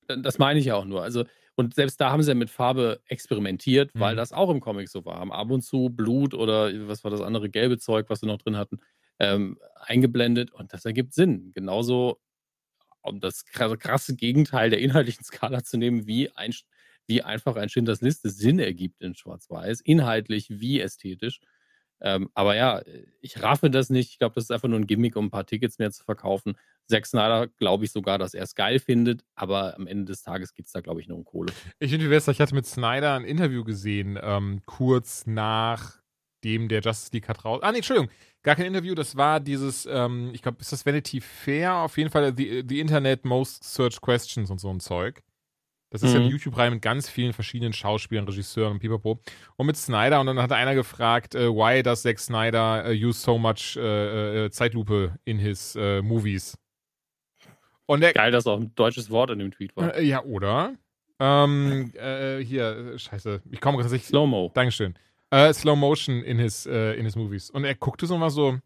das meine ich ja auch nur. Also, und selbst da haben sie ja mit Farbe experimentiert, weil Mhm. das auch im Comic so war. Haben ab und zu Blut oder was war das andere gelbe Zeug, was sie noch drin hatten, ähm, eingeblendet und das ergibt Sinn. Genauso, um das kra- krasse Gegenteil der inhaltlichen Skala zu nehmen, wie, ein, wie einfach ein Schindlers Liste Sinn ergibt in Schwarz-Weiß, inhaltlich wie ästhetisch. Ähm, aber ja, ich raffe das nicht. Ich glaube, das ist einfach nur ein Gimmick, um ein paar Tickets mehr zu verkaufen. Zack Snyder glaube ich sogar, dass er es geil findet, aber am Ende des Tages geht es da, glaube ich, nur um Kohle. Ich finde, ich hatte mit Snyder ein Interview gesehen, ähm, kurz nachdem der Justice League hat raus. Ah, nee, Entschuldigung, gar kein Interview, das war dieses, ähm, ich glaube, ist das Vanity Fair? Auf jeden Fall the, the Internet Most Searched Questions und so ein Zeug. Das ist ja eine Mhm. YouTube-Reihe mit ganz vielen verschiedenen Schauspielern, Regisseuren und pipapo. Und mit Snyder, und dann hat einer gefragt, äh, why does Zack Snyder uh, use so much äh, äh, Zeitlupe in his äh, movies? Und der, Geil, dass auch ein deutsches Wort in dem Tweet war. äh, ja, oder? Ähm, äh, hier, scheiße, ich komme tatsächlich. Slow-Mo. Dankeschön. Äh, Slow Motion in his, äh, in his movies. Und er guckte so mal so,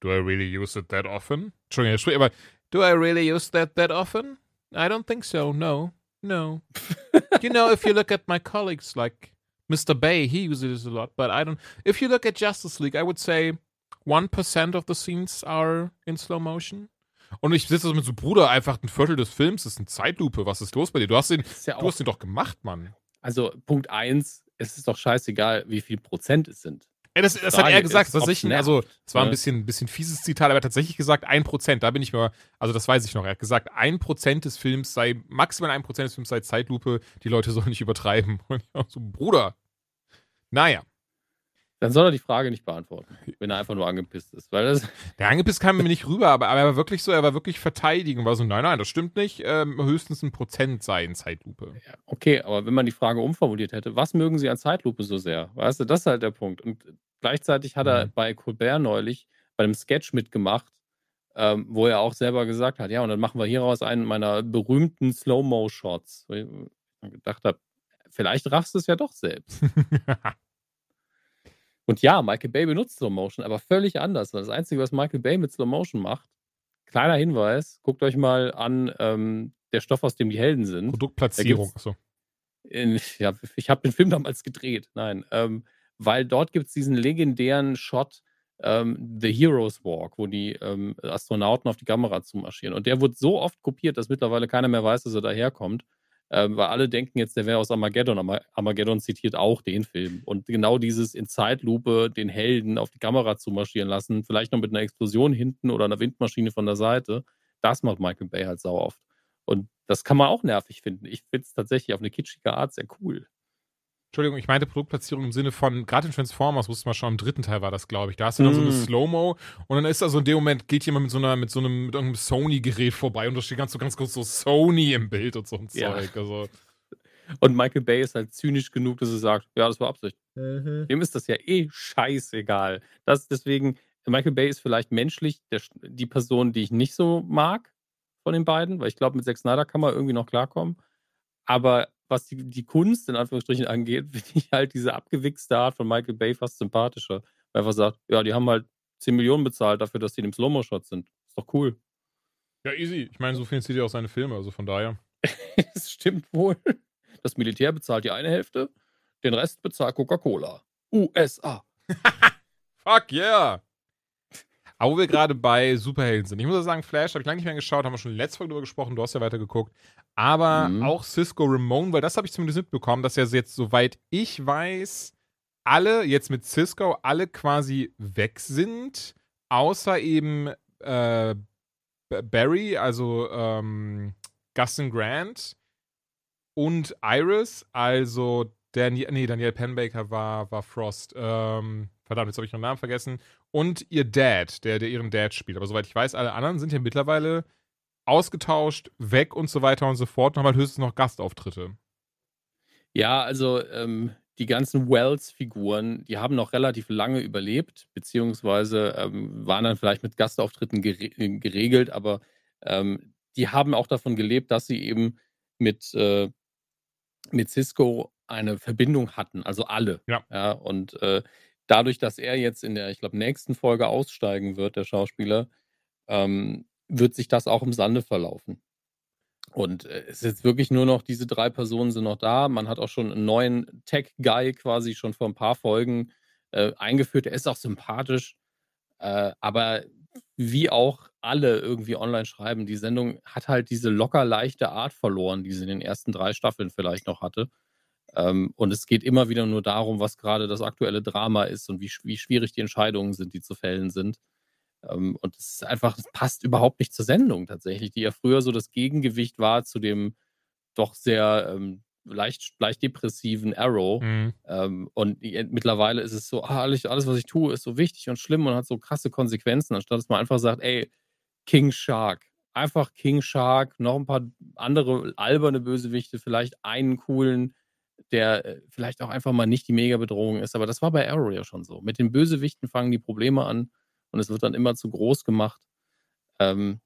do I really use it that often? Entschuldigung, er aber, do I really use that that often? I don't think so, no, no. you know, if you look at my colleagues like Mr. Bay, he uses it a lot, but I don't. If you look at Justice League, I would say 1% of the scenes are in slow motion. Und ich sitze so mit so, Bruder, einfach ein Viertel des Films ist eine Zeitlupe. Was ist los bei dir? Du hast den, Das ja du hast den doch gemacht, Mann. also Punkt eins, es ist doch scheißegal, wie viel Prozent es sind. Ey, das, das hat er gesagt. Das sicher, also, es war ein ne? bisschen, bisschen fieses Zitat, aber er tatsächlich gesagt, ein Prozent, da bin ich mir, also das weiß ich noch. Er hat gesagt, ein Prozent des Films sei, maximal ein Prozent des Films sei Zeitlupe, die Leute sollen nicht übertreiben. Und ich auch so, Bruder. Naja, Dann soll er die Frage nicht beantworten, wenn er einfach nur angepisst ist. Weil das, der Angebiss kam mir nicht rüber, aber, aber er war wirklich so, er war wirklich verteidigen, war so, nein, nein, das stimmt nicht, ähm, höchstens ein Prozent sei in Zeitlupe. ja, okay, aber wenn man die Frage umformuliert hätte, was mögen Sie an Zeitlupe so sehr? Weißt du, das ist halt der Punkt. Und gleichzeitig hat er Mhm. bei Colbert neulich bei einem Sketch mitgemacht, ähm, wo er auch selber gesagt hat, ja, und dann machen wir hieraus einen meiner berühmten Slow-Mo-Shots. Wo ich gedacht habe, vielleicht raffst du es ja doch selbst. Und ja, Michael Bay benutzt Slow Motion, aber völlig anders. Das Einzige, was Michael Bay mit Slow Motion macht, kleiner Hinweis, guckt euch mal an, ähm, der Stoff, aus dem die Helden sind. Produktplatzierung. Achso. Ja, ich habe den Film damals gedreht. Nein, ähm, weil dort gibt es diesen legendären Shot, ähm, The Heroes Walk, wo die ähm, Astronauten auf die Kamera zumarschieren. Und der wird so oft kopiert, dass mittlerweile keiner mehr weiß, dass er daherkommt. Ähm, weil alle denken jetzt, der wäre aus Armageddon. Aber Armageddon zitiert auch den Film. Und genau dieses in Zeitlupe den Helden auf die Kamera zumarschieren lassen, vielleicht noch mit einer Explosion hinten oder einer Windmaschine von der Seite, das macht Michael Bay halt sau oft. Und das kann man auch nervig finden. Ich finde es tatsächlich auf eine kitschige Art sehr cool. Entschuldigung, ich meinte Produktplatzierung im Sinne von, gerade in Transformers, wusste man schon, im dritten Teil war das, glaube ich. Da hast du dann mm. so eine mm. Slow-Mo und dann ist da so in dem Moment, geht jemand mit so einer, mit so einem, mit irgendeinem Sony-Gerät vorbei und da steht ganz so ganz kurz so Sony im Bild und so ein ja. Zeug. Also. Und Michael Bay ist halt zynisch genug, dass er sagt, ja, das war Absicht. Mhm. Dem ist das ja eh scheißegal. Das deswegen, Michael Bay ist vielleicht menschlich der, die Person, die ich nicht so mag von den beiden, weil ich glaube, mit Zack Snyder kann man irgendwie noch klarkommen. Aber was die, die Kunst in Anführungsstrichen angeht, finde ich halt diese abgewichste Art von Michael Bay fast sympathischer. Weil er einfach sagt, ja, die haben halt 10 Millionen bezahlt dafür, dass die in dem Slow-Mo-Shot sind. Ist doch cool. Ja, easy. Ich meine, so finanziert ihr auch seine Filme, also von daher. das stimmt wohl. Das Militär bezahlt die eine Hälfte, den Rest bezahlt Coca-Cola. USA. Fuck yeah! Aber wo wir gerade bei Superhelden sind. Ich muss sagen, Flash habe ich lange nicht mehr geschaut, haben wir schon letzte Folge drüber gesprochen, du hast ja weiter geguckt. Aber mhm. auch Cisco Ramon, weil das habe ich zumindest mitbekommen, dass ja jetzt, soweit ich weiß, alle jetzt mit Cisco alle quasi weg sind, außer eben äh, Barry, also ähm, Gustin Grant und Iris, also der, nee, Daniel Penbaker war, war Frost. Ähm, verdammt, jetzt habe ich ihren Namen vergessen und ihr Dad, der, der ihren Dad spielt. Aber soweit ich weiß, alle anderen sind ja mittlerweile ausgetauscht, weg und so weiter und so fort und haben halt höchstens noch Gastauftritte. Ja, also ähm, die ganzen Wells-Figuren, die haben noch relativ lange überlebt, beziehungsweise ähm, waren dann vielleicht mit Gastauftritten gere geregelt, aber ähm, die haben auch davon gelebt, dass sie eben mit, äh, mit Cisco eine Verbindung hatten, also alle. Ja. ja und äh, dadurch, dass er jetzt in der, ich glaube, nächsten Folge aussteigen wird, der Schauspieler, ähm, wird sich das auch im Sande verlaufen. Und äh, es ist jetzt wirklich nur noch, diese drei Personen sind noch da. Man hat auch schon einen neuen Tech-Guy quasi schon vor ein paar Folgen äh, eingeführt. Der ist auch sympathisch. Äh, aber wie auch alle irgendwie online schreiben, die Sendung hat halt diese locker leichte Art verloren, die sie in den ersten drei Staffeln vielleicht noch hatte. Ähm, und es geht immer wieder nur darum, was gerade das aktuelle Drama ist und wie, wie schwierig die Entscheidungen sind, die zu fällen sind. Ähm, und es ist einfach, es passt überhaupt nicht zur Sendung tatsächlich, die ja früher so das Gegengewicht war zu dem doch sehr ähm, leicht, leicht depressiven Arrow. Mhm. Ähm, und mittlerweile ist es so, ah, alles, alles, was ich tue, ist so wichtig und schlimm und hat so krasse Konsequenzen, anstatt dass man einfach sagt, ey, King Shark. Einfach King Shark, noch ein paar andere alberne Bösewichte, vielleicht einen coolen, der äh, vielleicht auch einfach mal nicht die Mega-Bedrohung ist. Aber das war bei Arrow ja schon so. Mit den Bösewichten fangen die Probleme an und es wird dann immer zu groß gemacht. Ähm,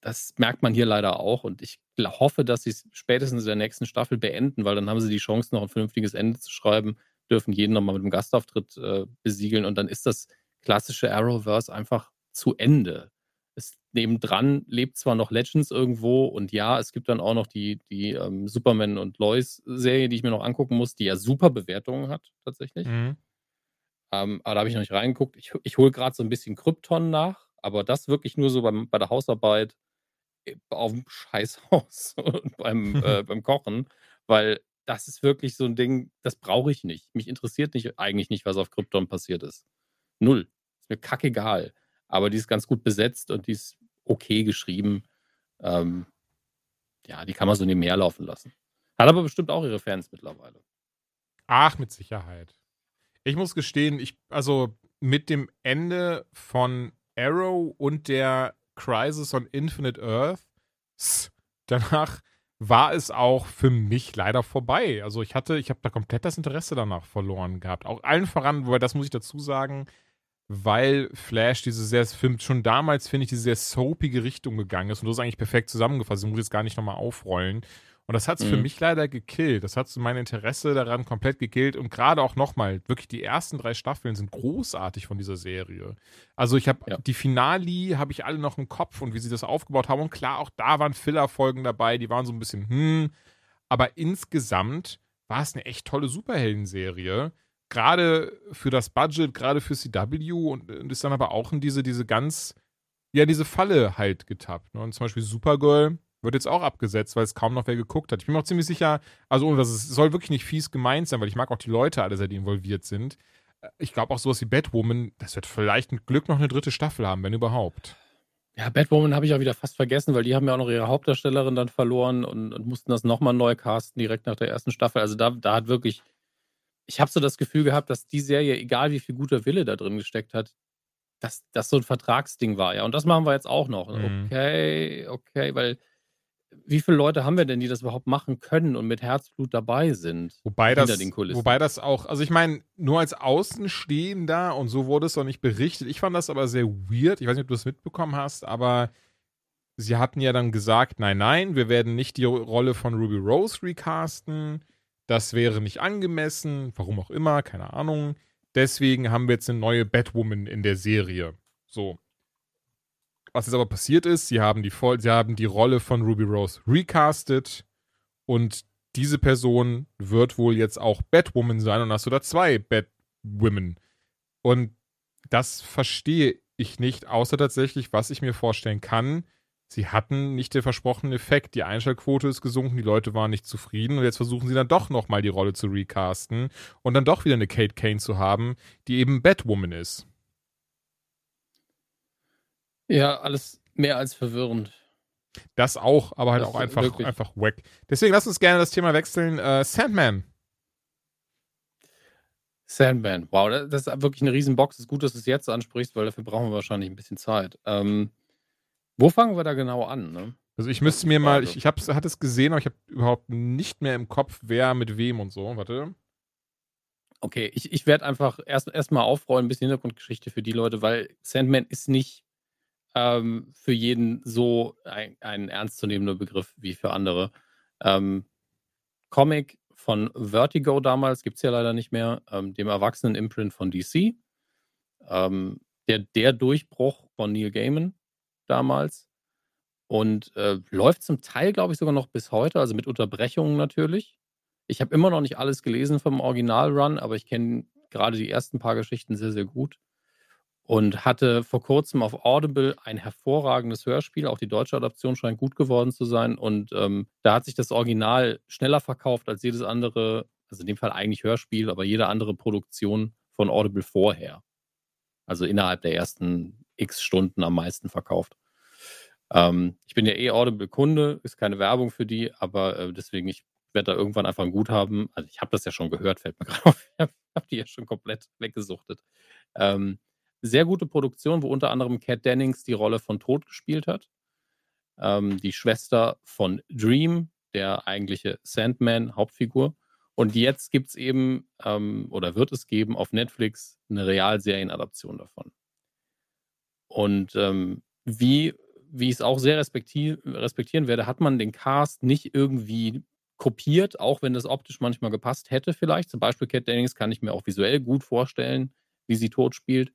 das merkt man hier leider auch und ich hoffe, dass sie es spätestens in der nächsten Staffel beenden, weil dann haben sie die Chance, noch ein vernünftiges Ende zu schreiben, dürfen jeden nochmal mit einem Gastauftritt äh, besiegeln und dann ist das klassische Arrowverse einfach zu Ende es nebendran lebt zwar noch Legends irgendwo und ja, es gibt dann auch noch die, die ähm, Superman und Lois-Serie, die ich mir noch angucken muss, die ja super Bewertungen hat, tatsächlich. Mhm. Ähm, aber da habe ich noch nicht reingeguckt. Ich, ich hole gerade so ein bisschen Krypton nach, aber das wirklich nur so beim, bei der Hausarbeit äh, auf dem Scheißhaus und beim, äh, beim Kochen, weil das ist wirklich so ein Ding, das brauche ich nicht. Mich interessiert nicht, eigentlich nicht, was auf Krypton passiert ist. Null. Ist mir kackegal aber die ist ganz gut besetzt und die ist okay geschrieben. Ähm, ja, die kann man so nebenher laufen lassen. Hat aber bestimmt auch ihre Fans mittlerweile. Ach, mit Sicherheit. Ich muss gestehen, ich, also mit dem Ende von Arrow und der Crisis on Infinite Earth, danach war es auch für mich leider vorbei. Also ich hatte, ich habe da komplett das Interesse danach verloren gehabt. Auch allen voran, wobei das muss ich dazu sagen, weil Flash diese sehr, Film schon damals, finde ich, diese sehr soapige Richtung gegangen ist. Und das ist eigentlich perfekt zusammengefasst. Ich muss jetzt gar nicht nochmal aufrollen. Und das hat es mhm. für mich leider gekillt. Das hat so mein Interesse daran komplett gekillt. Und gerade auch nochmal, wirklich die ersten drei Staffeln sind großartig von dieser Serie. Also ich habe ja. die Finali habe ich alle noch im Kopf und wie sie das aufgebaut haben. Und klar, auch da waren Filler-Folgen dabei, die waren so ein bisschen, hm. Aber insgesamt war es eine echt tolle Superhelden-Serie gerade für das Budget, gerade für CW und, und, ist dann aber auch in diese, diese ganz, ja, diese Falle halt getappt. Ne? Und zum Beispiel Supergirl wird jetzt auch abgesetzt, weil es kaum noch wer geguckt hat. Ich bin mir auch ziemlich sicher, also ohne dass es soll wirklich nicht fies gemeint sein, weil ich mag auch die Leute alle sehr, die involviert sind. Äh, ich glaube auch sowas wie Batwoman, das wird vielleicht mit Glück noch eine dritte Staffel haben, wenn überhaupt. Ja, Batwoman habe ich auch wieder fast vergessen, weil die haben ja auch noch ihre Hauptdarstellerin dann verloren und, und mussten das nochmal neu casten, direkt nach der ersten Staffel. Also da, da hat wirklich, ich habe so das Gefühl gehabt, dass die Serie, egal wie viel guter Wille da drin gesteckt hat, dass das so ein Vertragsding war. Ja, und das machen wir jetzt auch noch. Mhm. Okay, okay, weil wie viele Leute haben wir denn, die das überhaupt machen können und mit Herzblut dabei sind? Wobei das, wobei das auch, also ich meine, nur als Außenstehender und so wurde es auch nicht berichtet. Ich fand das aber sehr weird. Ich weiß nicht, ob du das mitbekommen hast, aber sie hatten ja dann gesagt, nein, nein, wir werden nicht die Rolle von Ruby Rose recasten. Das wäre nicht angemessen, warum auch immer, keine Ahnung. Deswegen haben wir jetzt eine neue Batwoman in der Serie. So. Was jetzt aber passiert ist, sie haben die, Voll sie haben die Rolle von Ruby Rose recastet und diese Person wird wohl jetzt auch Batwoman sein und hast du da zwei Batwomen. Und das verstehe ich nicht, außer tatsächlich, was ich mir vorstellen kann. Sie hatten nicht den versprochenen Effekt. Die Einschaltquote ist gesunken, die Leute waren nicht zufrieden und jetzt versuchen sie dann doch nochmal die Rolle zu recasten und dann doch wieder eine Kate Kane zu haben, die eben Batwoman ist. Ja, alles mehr als verwirrend. Das auch, aber halt das auch einfach, einfach wack. Deswegen lass uns gerne das Thema wechseln. Äh, Sandman. Sandman, wow, das ist wirklich eine Riesenbox. Es ist gut, dass du es jetzt ansprichst, weil dafür brauchen wir wahrscheinlich ein bisschen Zeit. Ähm, wo fangen wir da genau an? Ne? Also ich müsste mir mal, ich, ich hatte es gesehen, aber ich habe überhaupt nicht mehr im Kopf, wer mit wem und so. Warte. Okay, ich, ich werde einfach erst erstmal aufrollen, ein bisschen Hintergrundgeschichte für die Leute, weil Sandman ist nicht ähm, für jeden so ein, ein ernstzunehmender Begriff wie für andere. Ähm, Comic von Vertigo damals, gibt es ja leider nicht mehr, ähm, dem Erwachsenen-Imprint von DC. Ähm, der, der Durchbruch von Neil Gaiman damals. Und äh, läuft zum Teil, glaube ich, sogar noch bis heute, also mit Unterbrechungen natürlich. Ich habe immer noch nicht alles gelesen vom Original-Run, aber ich kenne gerade die ersten paar Geschichten sehr, sehr gut und hatte vor kurzem auf Audible ein hervorragendes Hörspiel. Auch die deutsche Adaption scheint gut geworden zu sein. Und ähm, da hat sich das Original schneller verkauft als jedes andere, also in dem Fall eigentlich Hörspiel, aber jede andere Produktion von Audible vorher. Also innerhalb der ersten x Stunden am meisten verkauft. Ähm, ich bin ja eh Audible-Kunde, ist keine Werbung für die, aber äh, deswegen, ich werde da irgendwann einfach ein Guthaben. Also ich habe das ja schon gehört, fällt mir gerade auf. Ich habe die ja schon komplett weggesuchtet. Ähm, sehr gute Produktion, wo unter anderem Kat Dennings die Rolle von Tod gespielt hat. Ähm, die Schwester von Dream, der eigentliche Sandman-Hauptfigur. Und jetzt gibt es eben, ähm, oder wird es geben, auf Netflix eine Realserienadaption davon. Und ähm, wie, wie ich es auch sehr respektier respektieren werde, hat man den Cast nicht irgendwie kopiert, auch wenn das optisch manchmal gepasst hätte vielleicht. Zum Beispiel Cat Dennings kann ich mir auch visuell gut vorstellen, wie sie tot spielt.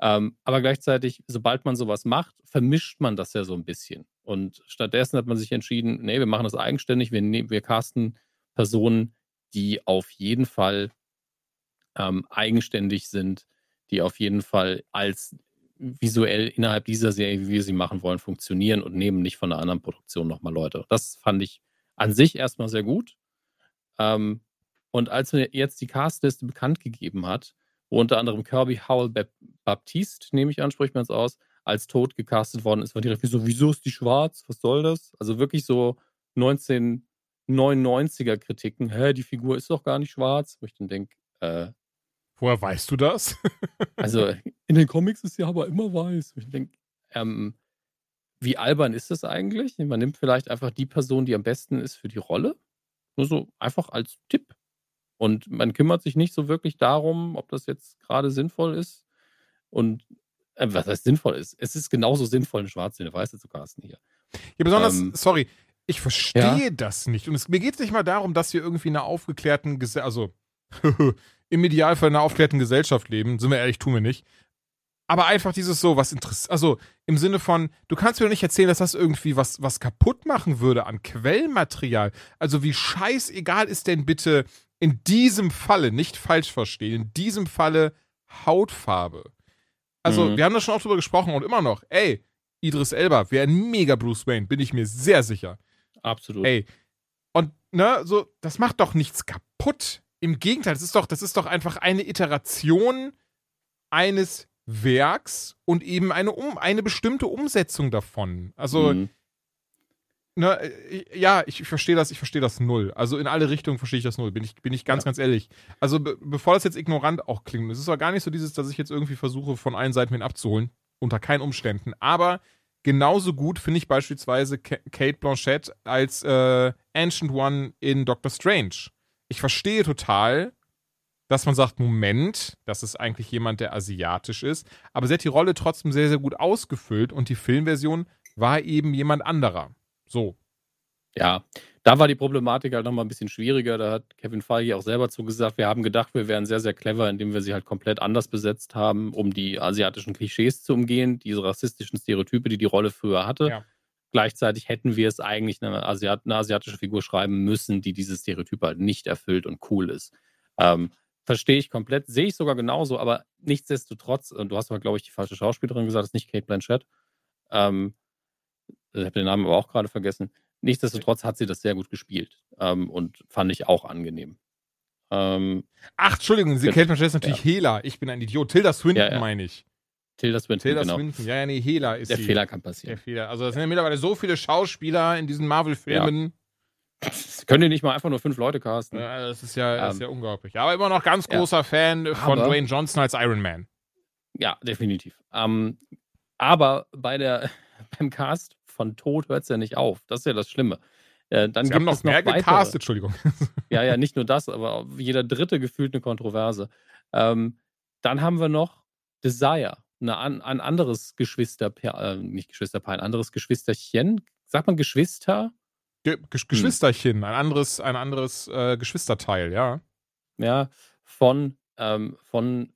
Ähm, aber gleichzeitig, sobald man sowas macht, vermischt man das ja so ein bisschen. Und stattdessen hat man sich entschieden, nee, wir machen das eigenständig, wir, ne wir casten Personen, die auf jeden Fall ähm, eigenständig sind, die auf jeden Fall als visuell innerhalb dieser Serie, wie wir sie machen wollen, funktionieren und nehmen nicht von einer anderen Produktion nochmal Leute. Das fand ich an sich erstmal sehr gut. Ähm, und als mir jetzt die Castliste bekannt gegeben hat, wo unter anderem Kirby Howell Baptiste, nehme ich an, spricht man es aus, als tot gecastet worden ist, war direkt wie so, wieso ist die schwarz? Was soll das? Also wirklich so 1999er Kritiken, hä, die Figur ist doch gar nicht schwarz, wo ich dann denke, äh, Woher weißt du das? also in den Comics ist sie aber immer weiß. Ich denke, ähm, wie albern ist das eigentlich? Man nimmt vielleicht einfach die Person, die am besten ist für die Rolle. Nur so einfach als Tipp. Und man kümmert sich nicht so wirklich darum, ob das jetzt gerade sinnvoll ist. Und äh, was heißt sinnvoll ist? Es ist genauso sinnvoll, eine schwarze eine weiße zu casten hier. Ja, besonders, ähm, sorry, ich verstehe ja? das nicht. Und es, mir geht es nicht mal darum, dass wir irgendwie in einer aufgeklärten Gesellschaft, also im Idealfall in einer aufgeklärten Gesellschaft leben. Sind wir ehrlich, tun wir nicht. Aber einfach dieses so, was interessiert, also im Sinne von, du kannst mir doch nicht erzählen, dass das irgendwie was, was kaputt machen würde an Quellmaterial. Also wie scheißegal ist denn bitte in diesem Falle, nicht falsch verstehen, in diesem Falle Hautfarbe. Also, Mhm. wir haben da schon auch drüber gesprochen und immer noch, ey, Idris Elba wäre ein mega Bruce Wayne, bin ich mir sehr sicher. Absolut. Ey, und ne, so, das macht doch nichts kaputt. Im Gegenteil, das ist doch, das ist doch einfach eine Iteration eines Werks und eben eine, um, eine bestimmte Umsetzung davon. Also, Mhm. ne, äh, ja, ich verstehe das, ich verstehe das null. Also in alle Richtungen verstehe ich das null, bin ich, bin ich ganz, Ja. ganz ehrlich. Also be bevor das jetzt ignorant auch klingt, es ist auch gar nicht so dieses, dass ich jetzt irgendwie versuche, von allen Seiten hin abzuholen, unter keinen Umständen. Aber genauso gut finde ich beispielsweise Ka Kate Blanchett als äh, Ancient One in Doctor Strange. Ich verstehe total, dass man sagt, Moment, das ist eigentlich jemand, der asiatisch ist, aber sie hat die Rolle trotzdem sehr, sehr gut ausgefüllt und die Filmversion war eben jemand anderer. So. Ja, da war die Problematik halt nochmal ein bisschen schwieriger. Da hat Kevin Feige auch selber zugesagt, wir haben gedacht, wir wären sehr, sehr clever, indem wir sie halt komplett anders besetzt haben, um die asiatischen Klischees zu umgehen, diese rassistischen Stereotype, die die Rolle früher hatte. Ja. Gleichzeitig hätten wir es eigentlich eine, Asiat eine asiatische Figur schreiben müssen, die diese Stereotype halt nicht erfüllt und cool ist. Ähm, verstehe ich komplett, sehe ich sogar genauso, aber nichtsdestotrotz, und du hast aber, glaube ich, die falsche Schauspielerin gesagt, das ist nicht Kate Blanchett. Ähm, ich habe den Namen aber auch gerade vergessen. Nichtsdestotrotz hat sie das sehr gut gespielt ähm, und fand ich auch angenehm. Ähm, Ach, Entschuldigung, sie. Kate Blanchett ist natürlich Hela. Ich bin ein Idiot. Tilda Swinton Ja, ja. meine ich. Tilda Swinton, Tilda genau. Swinton. Ja, ja, nee, Hela ist Der sie. Fehler kann Der passieren. Fehler. Also, es sind ja mittlerweile so viele Schauspieler in diesen Marvel-Filmen. Können die nicht mal einfach nur fünf Leute casten? Ja, das ist ja, das ist Ähm, ja unglaublich. Aber immer noch ganz ja. großer Fan von Aber- Dwayne Johnson als Iron Man. Ja, definitiv. Ähm, aber bei der, beim Cast von Tod hört es ja nicht auf. Das ist ja das Schlimme. Äh, dann Sie gibt haben noch es noch mehr weitere. gecastet, Entschuldigung. Ja, ja, nicht nur das, aber jeder dritte gefühlt eine Kontroverse. Ähm, dann haben wir noch Desire, eine, ein anderes Geschwisterpaar, äh, nicht Geschwisterpaar, ein anderes Geschwisterchen. Sagt man Geschwister? Ge Hm. Gesch Geschwisterchen, ein anderes, ein anderes äh, Geschwisterteil, ja. Ja, von, ähm, von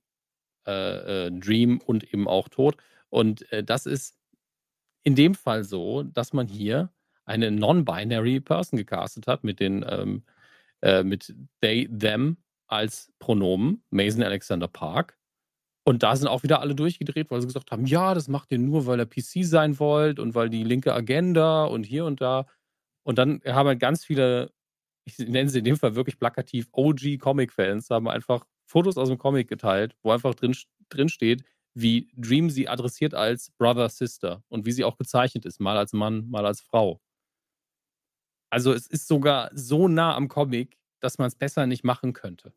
äh, äh, Dream und eben auch Tod. Und äh, das ist in dem Fall so, dass man hier eine non-binary Person gecastet hat mit den ähm, äh, mit they, them als Pronomen, Mason Alexander Park. Und da sind auch wieder alle durchgedreht, weil sie gesagt haben, ja, das macht ihr nur, weil ihr PC sein wollt und weil die linke Agenda und hier und da. Und dann haben halt ganz viele, ich nenne sie in dem Fall wirklich plakativ, OG-Comic-Fans, haben einfach Fotos aus dem Comic geteilt, wo einfach drin, drin steht, wie Dream sie adressiert als Brother, Sister und wie sie auch gezeichnet ist, mal als Mann, mal als Frau. Also es ist sogar so nah am Comic, dass man es besser nicht machen könnte.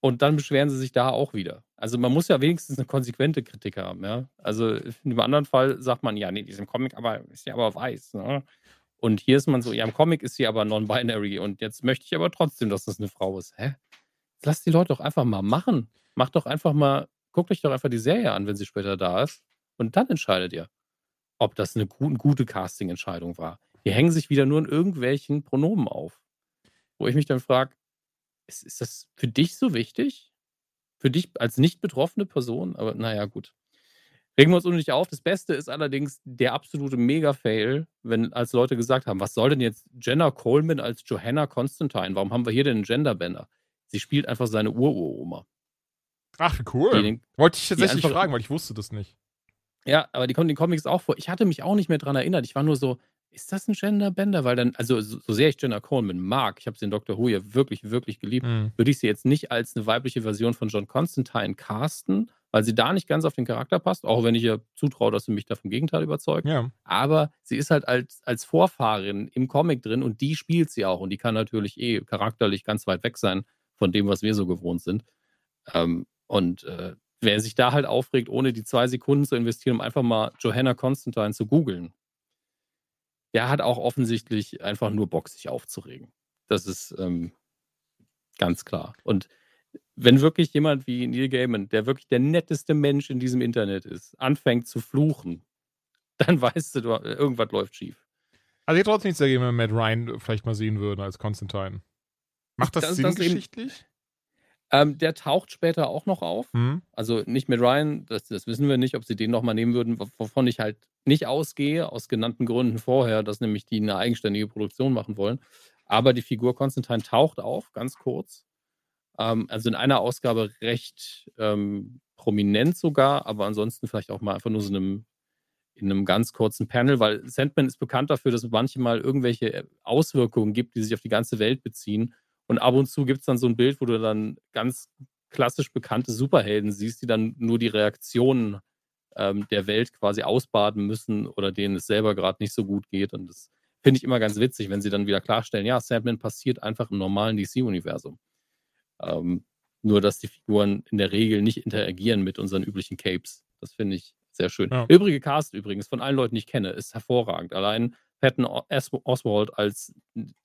Und dann beschweren sie sich da auch wieder. Also man muss ja wenigstens eine konsequente Kritik haben, ja. Also dem anderen Fall sagt man, ja, nee, die ist im Comic, aber ist ja aber weiß. Ne? Und hier ist man so, ja, im Comic ist sie aber non-binary und jetzt möchte ich aber trotzdem, dass das eine Frau ist. Hä? Lass die Leute doch einfach mal machen. Macht doch einfach mal, guckt euch doch einfach die Serie an, wenn sie später da ist. Und dann entscheidet ihr, ob das eine gu gute Casting-Entscheidung war. Die hängen sich wieder nur in irgendwelchen Pronomen auf. Wo ich mich dann frage, ist, ist das für dich so wichtig? Für dich als nicht betroffene Person? Aber naja, gut. Regen wir uns nicht auf. Das Beste ist allerdings der absolute Mega-Fail, wenn als Leute gesagt haben, was soll denn jetzt Jenna Coleman als Johanna Constantine? Warum haben wir hier denn einen Gender-Bender? Sie spielt einfach seine Ururoma. Ach, cool. den- Wollte ich tatsächlich einfach- fragen, weil ich wusste das nicht. Ja, aber die kommen in den Comics auch vor. Ich hatte mich auch nicht mehr dran erinnert. Ich war nur so, ist das ein Gender-Bender? Weil dann, also so, so sehr ich Jenna Coleman mag, ich habe sie in Doctor Who ja wirklich, wirklich geliebt, Mhm. würde ich sie jetzt nicht als eine weibliche Version von John Constantine casten, weil sie da nicht ganz auf den Charakter passt, auch wenn ich ihr zutraue, dass sie mich da vom Gegenteil überzeugt. Ja. Aber sie ist halt als, als Vorfahrin im Comic drin und die spielt sie auch. Und die kann natürlich eh charakterlich ganz weit weg sein von dem, was wir so gewohnt sind. Ähm, und äh, wer sich da halt aufregt, ohne die zwei Sekunden zu investieren, um einfach mal Johanna Constantine zu googeln, der hat auch offensichtlich einfach nur Bock, sich aufzuregen. Das ist ähm, ganz klar. Und wenn wirklich jemand wie Neil Gaiman, der wirklich der netteste Mensch in diesem Internet ist, anfängt zu fluchen, dann weißt du, irgendwas läuft schief. Also ich hätte trotzdem nichts dagegen, wenn wir Matt Ryan vielleicht mal sehen würden als Constantine. Macht das, Das- Sinn das geschichtlich? Ähm, der taucht später auch noch auf. Hm? Also nicht mit Ryan, das, das wissen wir nicht, ob sie den nochmal nehmen würden, wov- wovon ich halt nicht ausgehe, aus genannten Gründen vorher, dass nämlich die eine eigenständige Produktion machen wollen. Aber die Figur Konstantin taucht auf, ganz kurz. Ähm, also in einer Ausgabe recht ähm, prominent sogar, aber ansonsten vielleicht auch mal einfach nur so einem, in einem ganz kurzen Panel, weil Sandman ist bekannt dafür, dass es manchmal irgendwelche äh, Auswirkungen gibt, die sich auf die ganze Welt beziehen. Und ab und zu gibt es dann so ein Bild, wo du dann ganz klassisch bekannte Superhelden siehst, die dann nur die Reaktionen ähm, der Welt quasi ausbaden müssen oder denen es selber gerade nicht so gut geht. Und das finde ich immer ganz witzig, wenn sie dann wieder klarstellen, ja, Sandman passiert einfach im normalen DC-Universum. Ähm, nur, dass die Figuren in der Regel nicht interagieren mit unseren üblichen Capes. Das finde ich sehr schön. Ja. Übrige Cast übrigens, von allen Leuten, die ich kenne, ist hervorragend. Allein Patton Oswald als,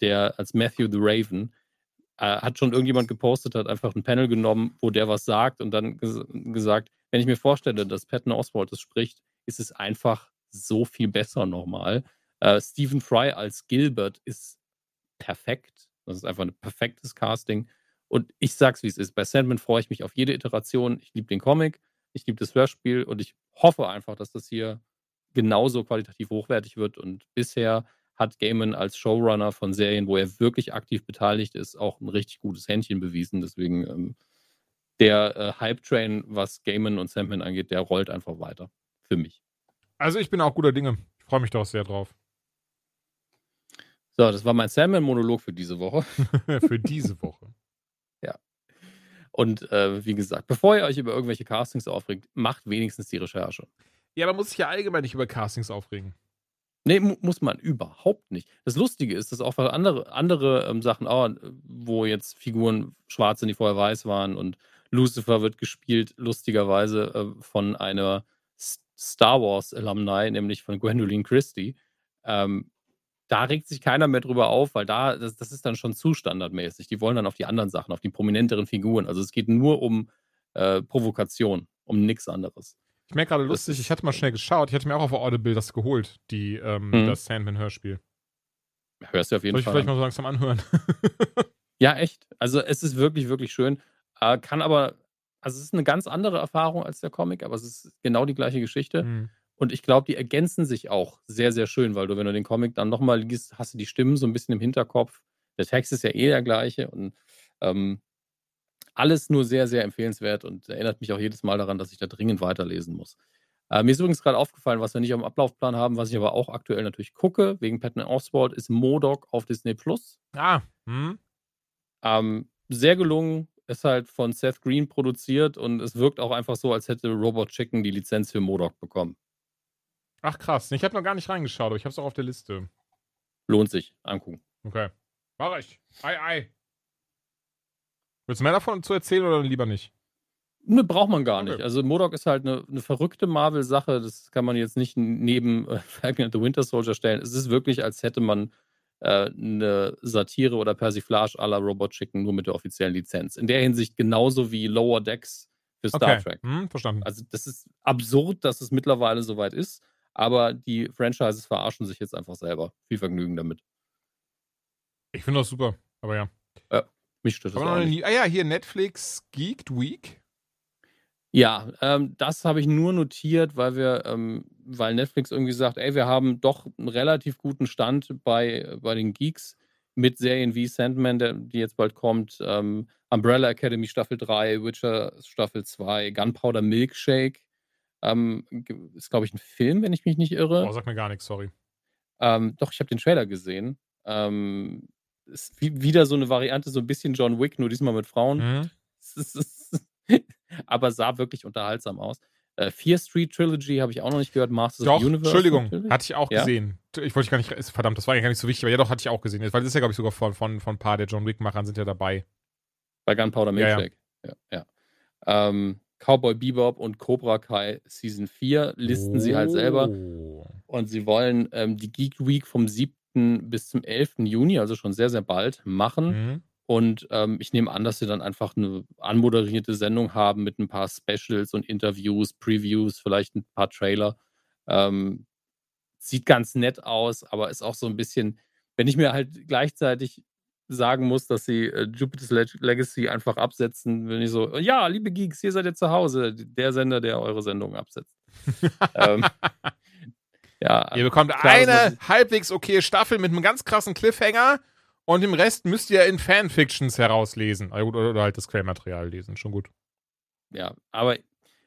der, als Matthew the Raven äh, hat schon irgendjemand gepostet, hat einfach ein Panel genommen, wo der was sagt und dann ges gesagt, wenn ich mir vorstelle, dass Patton Oswald das spricht, ist es einfach so viel besser nochmal. Äh, Stephen Fry als Gilbert ist perfekt. Das ist einfach ein perfektes Casting. Und ich sag's, wie es ist. Bei Sandman freue ich mich auf jede Iteration. Ich liebe den Comic, ich liebe das Hörspiel und ich hoffe einfach, dass das hier genauso qualitativ hochwertig wird. Und bisher hat Gaiman als Showrunner von Serien, wo er wirklich aktiv beteiligt ist, auch ein richtig gutes Händchen bewiesen. Deswegen ähm, der äh, Hype-Train, was Gaiman und Sandman angeht, der rollt einfach weiter. Für mich. Also ich bin auch guter Dinge. Ich freue mich doch sehr drauf. So, das war mein Sandman-Monolog für diese Woche. für diese Woche. Und äh, wie gesagt, bevor ihr euch über irgendwelche Castings aufregt, macht wenigstens die Recherche. Ja, man muss sich ja allgemein nicht über Castings aufregen. Nee, mu muss man überhaupt nicht. Das Lustige ist, dass auch andere, andere ähm, Sachen, oh, wo jetzt Figuren schwarz sind, die vorher weiß waren und Lucifer wird gespielt, lustigerweise äh, von einer Star Wars Alumni, nämlich von Gwendolyn Christie. Ähm, da regt sich keiner mehr drüber auf, weil da, das, das, ist dann schon zu standardmäßig. Die wollen dann auf die anderen Sachen, auf die prominenteren Figuren. Also es geht nur um äh, Provokation, um nichts anderes. Ich merke gerade lustig, ich hatte mal schnell geschaut, ich hatte mir auch auf Audible das geholt, die, ähm, mhm. das Sandman-Hörspiel. Hörst du auf jeden Soll ich Fall. vielleicht mal so langsam anhören? ja, echt. Also es ist wirklich, wirklich schön. Äh, kann aber, also es ist eine ganz andere Erfahrung als der Comic, aber es ist genau die gleiche Geschichte. Mhm. Und ich glaube, die ergänzen sich auch sehr, sehr schön, weil du, wenn du den Comic dann nochmal liest, hast du die Stimmen so ein bisschen im Hinterkopf. Der Text ist ja eh der gleiche und ähm, alles nur sehr, sehr empfehlenswert und erinnert mich auch jedes Mal daran, dass ich da dringend weiterlesen muss. Äh, mir ist übrigens gerade aufgefallen, was wir nicht am Ablaufplan haben, was ich aber auch aktuell natürlich gucke, wegen Patton Oswald, ist Modoc auf Disney Plus. Ah, hm. Ähm, sehr gelungen, ist halt von Seth Green produziert und es wirkt auch einfach so, als hätte Robot Chicken die Lizenz für Modoc bekommen. Ach krass. Ich habe noch gar nicht reingeschaut, aber ich habe es auch auf der Liste. Lohnt sich. Angucken. Okay. Mach ich. Ei, ei. Willst du mehr davon zu erzählen oder lieber nicht? Ne, braucht man gar nicht. Okay. Also Modok ist halt eine, eine verrückte Marvel-Sache. Das kann man jetzt nicht neben äh, Falcon and the Winter Soldier stellen. Es ist wirklich, als hätte man äh, eine Satire oder Persiflage à la Robot Chicken nur mit der offiziellen Lizenz. In der Hinsicht genauso wie Lower Decks für Star okay. Trek. Hm, verstanden. Also das ist absurd, dass es mittlerweile soweit ist. Aber die Franchises verarschen sich jetzt einfach selber. Viel Vergnügen damit. Ich finde das super, aber ja. ja mich stört das auch nicht. Ah ja, hier Netflix Geeked Week. Ja, ähm, das habe ich nur notiert, weil wir, ähm, weil Netflix irgendwie sagt, ey, wir haben doch einen relativ guten Stand bei, bei den Geeks mit Serien wie Sandman, der, die jetzt bald kommt, ähm, Umbrella Academy Staffel 3, Witcher Staffel 2, Gunpowder Milkshake, ähm, ist, glaube ich, ein Film, wenn ich mich nicht irre. Oh, sag mir gar nichts, sorry. Ähm, doch, ich habe den Trailer gesehen. Ähm, ist wie, wieder so eine Variante, so ein bisschen John Wick, nur diesmal mit Frauen. Mhm. aber sah wirklich unterhaltsam aus. Äh, Fear Street Trilogy habe ich auch noch nicht gehört. Masters doch, of Universe. Entschuldigung, natürlich. hatte ich auch ja? gesehen. Ich wollte gar nicht, verdammt, das war ja gar nicht so wichtig, aber ja doch, hatte ich auch gesehen. Weil das ist ja, glaube ich, sogar von, von, von ein paar der John Wick-Machern sind ja dabei. Bei Gunpowder Milkshake. Ja, ja. ja. Ähm, Cowboy Bebop und Cobra Kai Season 4 listen oh. sie halt selber. Oh. Und sie wollen ähm, die Geek Week vom 7. bis zum 11. Juni, also schon sehr, sehr bald, machen. Mhm. Und ähm, ich nehme an, dass sie dann einfach eine anmoderierte Sendung haben mit ein paar Specials und Interviews, Previews, vielleicht ein paar Trailer. Ähm, sieht ganz nett aus, aber ist auch so ein bisschen, wenn ich mir halt gleichzeitig sagen muss, dass sie äh, Jupiter's Legacy einfach absetzen, wenn ich so, ja, liebe Geeks, hier seid ihr zu Hause, der Sender, der eure Sendung absetzt. ähm, ja, ihr bekommt klar, eine halbwegs okay Staffel mit einem ganz krassen Cliffhanger Und den Rest müsst ihr in Fanfictions herauslesen. Oder, oder halt das Quellmaterial lesen. Schon gut. Ja, aber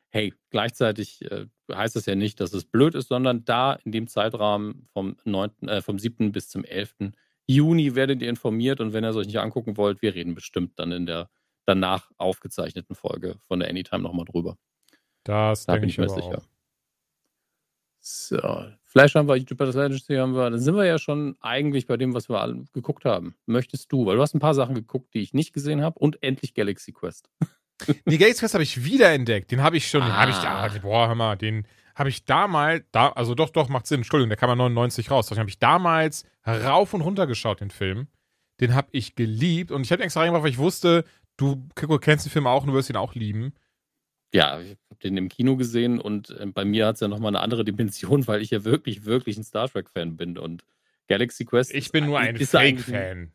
hey, gleichzeitig äh, heißt das ja nicht, dass es blöd ist, sondern da in dem Zeitrahmen vom, 9., äh, vom 7. bis zum 11. Juni werdet ihr informiert und wenn ihr es euch nicht angucken wollt, wir reden bestimmt dann in der danach aufgezeichneten Folge von der Anytime nochmal drüber. Das Da bin ich mir sicher. auch. So, Flash haben wir, Jupiter's Legacy haben wir. Dann sind wir ja schon eigentlich bei dem, was wir alle geguckt haben. Möchtest du? Weil du hast ein paar Sachen geguckt, die ich nicht gesehen habe und endlich Galaxy Quest. Die Gates Quest habe ich wiederentdeckt. Den habe ich schon, den habe ich, Ah. ah, boah, hör mal, den habe ich damals, da, also doch, doch, macht Sinn, Entschuldigung, der kam ja 99 raus. Den habe ich damals rauf und runter geschaut, den Film. Den habe ich geliebt und ich habe extra reingebracht, weil ich wusste, du Kiko, kennst den Film auch und du wirst ihn auch lieben. Ja, ich habe den im Kino gesehen und äh, bei mir hat es ja nochmal eine andere Dimension, weil ich ja wirklich, wirklich ein Star Trek-Fan bin und Galaxy Quest. Ich bin nur ein- Fake-Fan.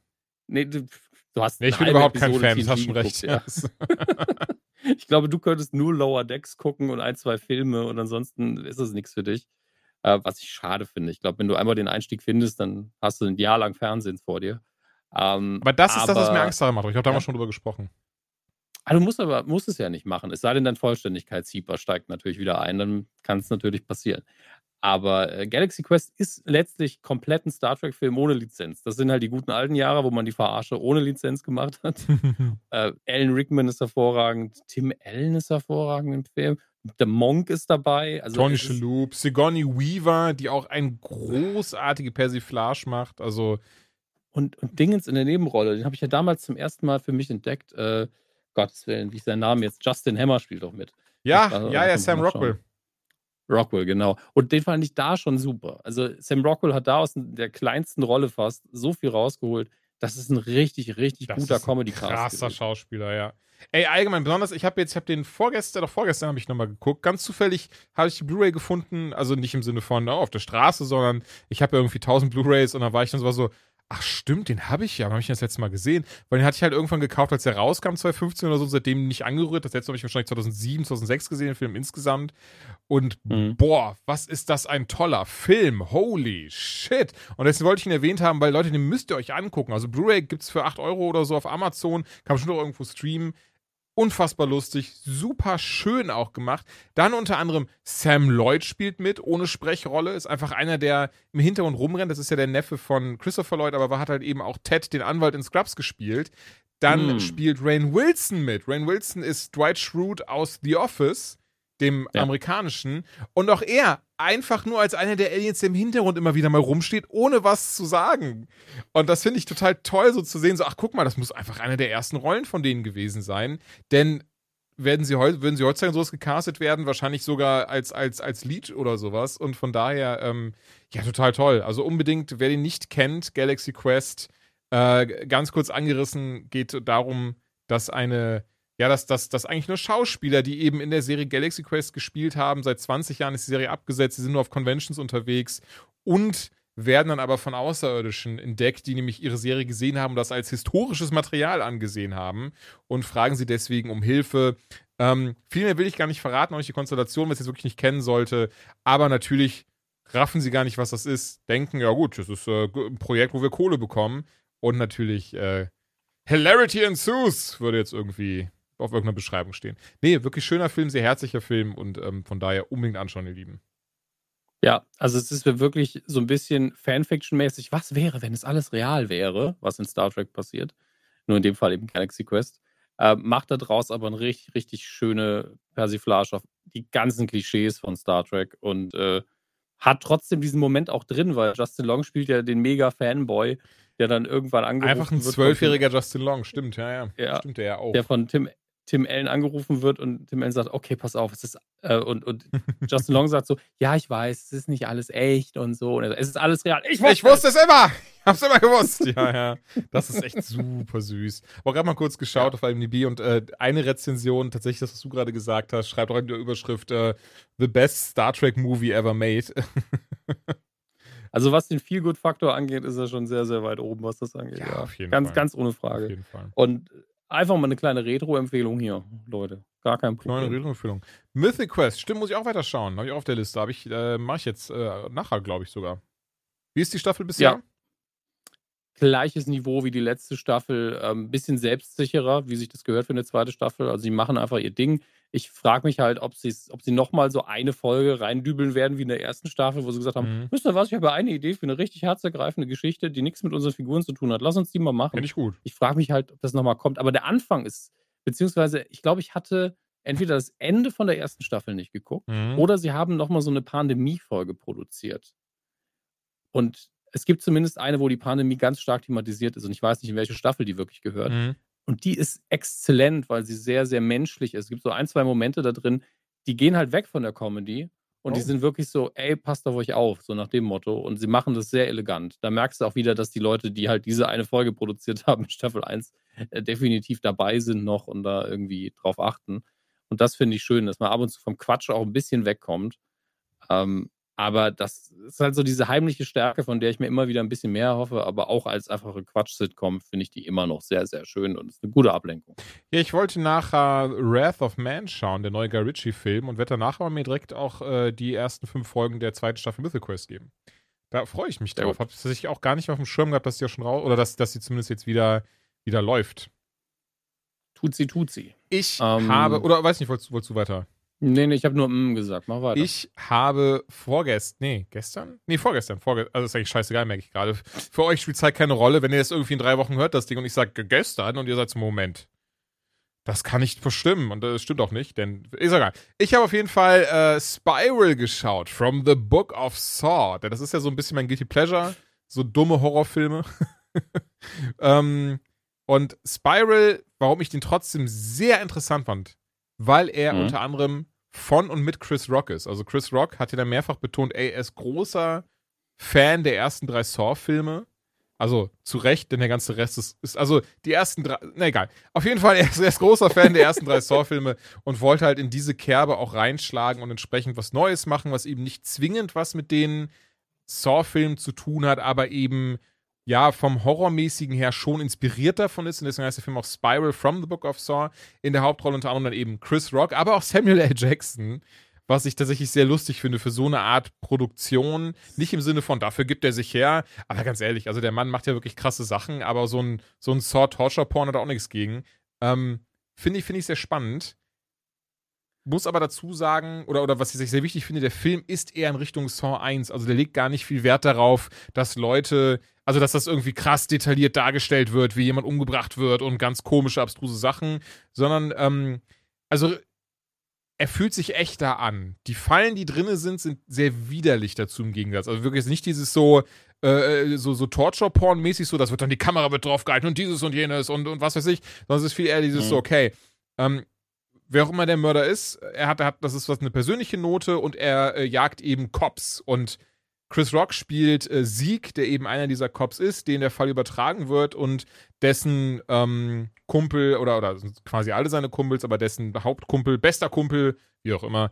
Nee, du, du hast Nee, ich bin überhaupt kein Episode Fan, das hast schon recht. geguckt, ja. Ich glaube, du könntest nur Lower Decks gucken und ein, zwei Filme und ansonsten ist es nichts für dich. Äh, was ich schade finde. Ich glaube, wenn du einmal den Einstieg findest, dann hast du ein Jahr lang Fernsehen vor dir. Ähm, Aber das ist das, was mir aber- Angst daran macht. Ich habe damals Ja. schon drüber gesprochen. Ah, du musst aber musst es ja nicht machen. Es sei denn, dein Vollständigkeitshieber steigt natürlich wieder ein, dann kann es natürlich passieren. Aber äh, Galaxy Quest ist letztlich komplett ein Star Trek-Film ohne Lizenz. Das sind halt die guten alten Jahre, wo man die Verarsche ohne Lizenz gemacht hat. äh, Alan Rickman ist hervorragend, Tim Allen ist hervorragend im Film, der Monk ist dabei. Also Tony Shalhoub, Sigourney Weaver, die auch eine großartige Persiflage macht. Also, und, und Dingens in der Nebenrolle, den habe ich ja damals zum ersten Mal für mich entdeckt. Äh, Gottes Willen, wie ist sein Name jetzt? Justin Hammer spielt doch mit. ja, ja, da ja, kann Sam Rockwell. Rockwell, genau. Und den fand ich da schon super. Also Sam Rockwell hat da aus der kleinsten Rolle fast so viel rausgeholt. Das ist ein richtig, richtig Das guter Comedy-Cast. Krasser gewesen. Schauspieler, ja. Ey, allgemein, besonders, ich habe jetzt, ich habe den vorgestern, doch vorgestern habe ich nochmal geguckt. Ganz zufällig habe ich die Blu-ray gefunden, also nicht im Sinne von oh, auf der Straße, sondern ich habe ja irgendwie 1000 Blu-rays und dann war ich dann so ach stimmt, den habe ich ja, wann habe ich das letzte Mal gesehen? Weil den hatte ich halt irgendwann gekauft, als der rauskam, 2015 oder so, seitdem nicht angerührt. Das letzte Mal habe ich wahrscheinlich 2007, 2006 gesehen, den Film insgesamt. Und Mhm. boah, was ist das ein toller Film. Holy shit. Und deswegen wollte ich ihn erwähnt haben, weil Leute, den müsst ihr euch angucken. Also Blu-ray gibt es für 8 Euro oder so auf Amazon, kann man schon noch irgendwo streamen. Unfassbar lustig, super schön auch gemacht. Dann unter anderem Sam Lloyd spielt mit, ohne Sprechrolle. Ist einfach einer, der im Hintergrund rumrennt. Das ist ja der Neffe von Christopher Lloyd, aber hat halt eben auch Ted, den Anwalt in Scrubs, gespielt. Dann Mm. spielt Rain Wilson mit. Rain Wilson ist Dwight Schrute aus The Office, dem Ja. amerikanischen. Und auch er einfach nur als einer der Aliens, der im Hintergrund immer wieder mal rumsteht, ohne was zu sagen. Und das finde ich total toll, so zu sehen, so, ach guck mal, das muss einfach eine der ersten Rollen von denen gewesen sein. Denn werden sie würden sie heutzutage sowas gecastet werden, wahrscheinlich sogar als, als, als Lead oder sowas. Und von daher, ähm, ja, total toll. Also unbedingt, wer den nicht kennt, Galaxy Quest, äh, ganz kurz angerissen, geht darum, dass eine, ja, dass, dass, dass eigentlich nur Schauspieler, die eben in der Serie Galaxy Quest gespielt haben, seit 20 Jahren ist die Serie abgesetzt, sie sind nur auf Conventions unterwegs und werden dann aber von Außerirdischen entdeckt, die nämlich ihre Serie gesehen haben und das als historisches Material angesehen haben und fragen sie deswegen um Hilfe. Ähm, viel mehr will ich gar nicht verraten, euch die Konstellation, wenn es jetzt wirklich nicht kennen sollte, aber natürlich raffen sie gar nicht, was das ist, denken, ja gut, das ist äh, ein Projekt, wo wir Kohle bekommen und natürlich äh, Hilarity ensues würde jetzt irgendwie auf irgendeiner Beschreibung stehen. Nee, wirklich schöner Film, sehr herzlicher Film und ähm, von daher unbedingt anschauen, ihr Lieben. Ja, also es ist wirklich so ein bisschen Fanfiction-mäßig. Was wäre, wenn es alles real wäre, was in Star Trek passiert? Nur in dem Fall eben Galaxy Quest. Äh, macht daraus aber eine richtig, richtig schöne Persiflage auf die ganzen Klischees von Star Trek und äh, hat trotzdem diesen Moment auch drin, weil Justin Long spielt ja den Mega-Fanboy, der dann irgendwann angerufen Einfach ein zwölfjähriger Justin Long, stimmt, ja, ja. Ja. Stimmt der ja auch. der von Tim, Tim Allen angerufen wird und Tim Allen sagt, okay, pass auf, es ist äh, und, und Justin Long sagt so, ja, ich weiß, es ist nicht alles echt und so. Und sagt, es ist alles real. Ich Ich wusste es immer! Ich hab's immer gewusst! Ja, ja. Das ist echt super süß. Aber gerade mal kurz geschaut auf IMDb und äh, eine Rezension, tatsächlich das, was du gerade gesagt hast, schreibt auch in der Überschrift äh, The best Star Trek movie ever made. Also was den Feel-Good-Faktor angeht, ist er schon sehr, sehr weit oben, was das angeht. Ja, Ja, auf jeden ganz, Fall. ganz ohne auf Frage. jeden Fall. Und einfach mal eine kleine Retro-Empfehlung hier, Leute. Gar kein Neue Problem. Empfehlung. Mythic Quest, stimmt, muss ich auch weiter schauen. Habe ich auch auf der Liste. Ich, äh, mache ich jetzt äh, nachher, glaube ich sogar. Wie ist die Staffel bisher? Ja. gleiches Niveau wie die letzte Staffel, ein ähm, bisschen selbstsicherer, wie sich das gehört für eine zweite Staffel. Also sie machen einfach ihr Ding. Ich frage mich halt, ob, ob sie nochmal so eine Folge reindübeln werden wie in der ersten Staffel, wo sie gesagt haben, mhm. wisst ihr was, ich habe eine Idee für eine richtig herzergreifende Geschichte, die nichts mit unseren Figuren zu tun hat. Lass uns die mal machen. Finde ich gut. Ich frage mich halt, ob das nochmal kommt. Aber der Anfang ist, beziehungsweise ich glaube, ich hatte entweder das Ende von der ersten Staffel nicht geguckt mhm. oder sie haben nochmal so eine Pandemie-Folge produziert. Und es gibt zumindest eine, wo die Pandemie ganz stark thematisiert ist und ich weiß nicht, in welche Staffel die wirklich gehört. Mhm. Und die ist exzellent, weil sie sehr, sehr menschlich ist. Es gibt so ein, zwei Momente da drin, die gehen halt weg von der Comedy und oh. die sind wirklich so, ey, passt auf euch auf, so nach dem Motto. Und sie machen das sehr elegant. Da merkst du auch wieder, dass die Leute, die halt diese eine Folge produziert haben, Staffel 1, äh, definitiv dabei sind noch und da irgendwie drauf achten. Und das finde ich schön, dass man ab und zu vom Quatsch auch ein bisschen wegkommt. Ähm, aber das ist halt so diese heimliche Stärke, von der ich mir immer wieder ein bisschen mehr hoffe. Aber auch als einfache Quatsch-Sitcom finde ich die immer noch sehr, sehr schön und ist eine gute Ablenkung. Ja, ich wollte nachher Wrath of Man schauen, der neue Guy Ritchie-Film, und werde danach aber mir direkt auch äh, die ersten fünf Folgen der zweiten Staffel Mythic Quest geben. Da freue ich mich drauf. Habe ich auch gar nicht auf dem Schirm gehabt, dass sie ja schon raus oder dass, dass sie zumindest jetzt wieder, wieder läuft. Tut sie, tut sie. Ich ähm, habe, oder weiß nicht, wolltest, wolltest du weiter? Nee, nee, ich habe nur mm gesagt. Mach weiter. Ich habe vorgestern, nee, gestern? Nee, vorgestern, vorgestern, also ist eigentlich scheißegal, merke ich gerade. Für euch spielt Zeit keine Rolle, wenn ihr das irgendwie in drei Wochen hört, das Ding, und ich sage gestern und ihr seid zum Moment. Das kann nicht verstimmen und das stimmt auch nicht, denn ist egal. Ich habe auf jeden Fall äh, Spiral geschaut, From the Book of Saw. Das ist ja so ein bisschen mein Guilty Pleasure, so dumme Horrorfilme. ähm, und Spiral, warum ich den trotzdem sehr interessant fand, weil er mhm. unter anderem von und mit Chris Rock ist. Also Chris Rock hat ja dann mehrfach betont, ey, er ist großer Fan der ersten drei Saw-Filme. Also zu Recht, denn der ganze Rest ist, ist also die ersten drei, na egal. Auf jeden Fall, er ist, er ist großer Fan der ersten drei Saw-Filme und wollte halt in diese Kerbe auch reinschlagen und entsprechend was Neues machen, was eben nicht zwingend was mit den Saw-Filmen zu tun hat, aber eben ja, vom Horrormäßigen her schon inspiriert davon ist. Und deswegen heißt der Film auch Spiral from the Book of Saw. In der Hauptrolle unter anderem dann eben Chris Rock, aber auch Samuel L. Jackson. Was ich tatsächlich sehr lustig finde für so eine Art Produktion. Nicht im Sinne von, dafür gibt er sich her. Aber ganz ehrlich, also der Mann macht ja wirklich krasse Sachen, aber so ein, so ein Saw-Torture-Porn hat auch nichts gegen. Ähm, finde ich, finde ich sehr spannend. Muss aber dazu sagen, oder, oder was ich sehr wichtig finde, der Film ist eher in Richtung Saw 1. Also der legt gar nicht viel Wert darauf, dass Leute, also dass das irgendwie krass detailliert dargestellt wird, wie jemand umgebracht wird und ganz komische, abstruse Sachen, sondern, ähm, also er fühlt sich echter an. Die Fallen, die drinne sind, sind sehr widerlich dazu im Gegensatz. Also wirklich nicht dieses so, äh, so, so Torture-Porn-mäßig, so, das wird dann die Kamera wird drauf gehalten und dieses und jenes und, und was weiß ich, sondern es ist viel eher dieses mhm. so, okay, ähm, wer auch immer der Mörder ist, er hat, er hat das ist was eine persönliche Note und er äh, jagt eben Cops und Chris Rock spielt äh, Sieg, der eben einer dieser Cops ist, den der Fall übertragen wird und dessen ähm, Kumpel oder, oder quasi alle seine Kumpels, aber dessen Hauptkumpel, bester Kumpel, wie auch immer,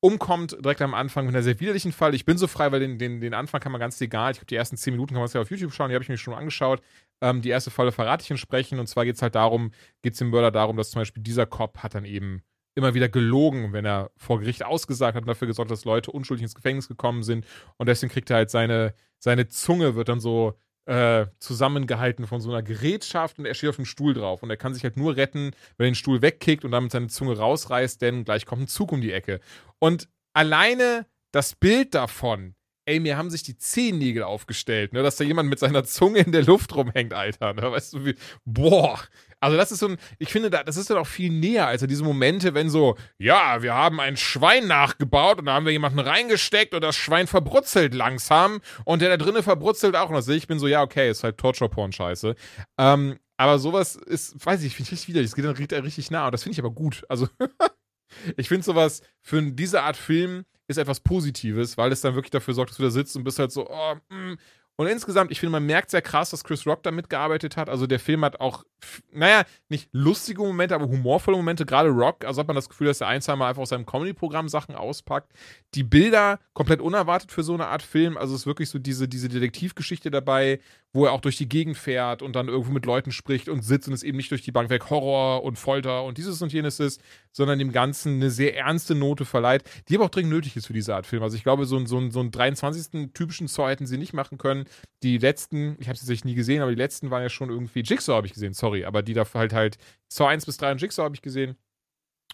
umkommt direkt am Anfang mit einer sehr widerlichen Fall. Ich bin so frei, weil den, den, den Anfang kann man ganz legal, ich glaube, die ersten zehn Minuten kann man sich ja auf YouTube schauen, die habe ich mir schon angeschaut. Ähm, die erste Falle verrate ich entsprechend. Und zwar geht es halt darum, geht es dem Mörder darum, dass zum Beispiel dieser Cop hat dann eben immer wieder gelogen, wenn er vor Gericht ausgesagt hat und dafür gesorgt, dass Leute unschuldig ins Gefängnis gekommen sind. Und deswegen kriegt er halt seine, seine Zunge wird dann so äh, zusammengehalten von so einer Gerätschaft und er steht auf dem Stuhl drauf. Und er kann sich halt nur retten, wenn er den Stuhl wegkickt und damit seine Zunge rausreißt, denn gleich kommt ein Zug um die Ecke. Und alleine das Bild davon, ey, mir haben sich die Zehennägel aufgestellt, ne, dass da jemand mit seiner Zunge in der Luft rumhängt, Alter. Ne? Weißt du, wie, boah. Also das ist so ein, ich finde, das ist dann auch viel näher als diese Momente, wenn so, ja, wir haben ein Schwein nachgebaut und da haben wir jemanden reingesteckt und das Schwein verbrutzelt langsam und der da drinnen verbrutzelt auch. Und das sehe ich, bin so, ja, okay, ist halt Torture-Porn-Scheiße. Ähm, aber sowas ist, weiß ich, finde ich richtig widerlich. Das geht dann richtig nah und das finde ich aber gut. Also, ich finde sowas für diese Art Film ist etwas Positives, weil es dann wirklich dafür sorgt, dass du da sitzt und bist halt so, oh, mm. Und insgesamt, ich finde, man merkt sehr krass, dass Chris Rock da mitgearbeitet hat. Also der Film hat auch, naja, nicht lustige Momente, aber humorvolle Momente, gerade Rock. Also hat man das Gefühl, dass er ein, zwei Mal einfach aus seinem Comedy-Programm Sachen auspackt. Die Bilder komplett unerwartet für so eine Art Film. Also es ist wirklich so diese, diese Detektivgeschichte dabei, wo er auch durch die Gegend fährt und dann irgendwo mit Leuten spricht und sitzt und es eben nicht durch die Bank weg Horror und Folter und dieses und jenes ist, sondern dem Ganzen eine sehr ernste Note verleiht, die aber auch dringend nötig ist für diese Art Film. Also ich glaube, so, ein, so, ein, so einen 23. typischen Saw hätten sie nicht machen können. Die letzten, ich habe sie tatsächlich nie gesehen, aber die letzten waren ja schon irgendwie, Jigsaw habe ich gesehen, sorry, aber die da halt halt, Saw 1 bis 3 und Jigsaw habe ich gesehen.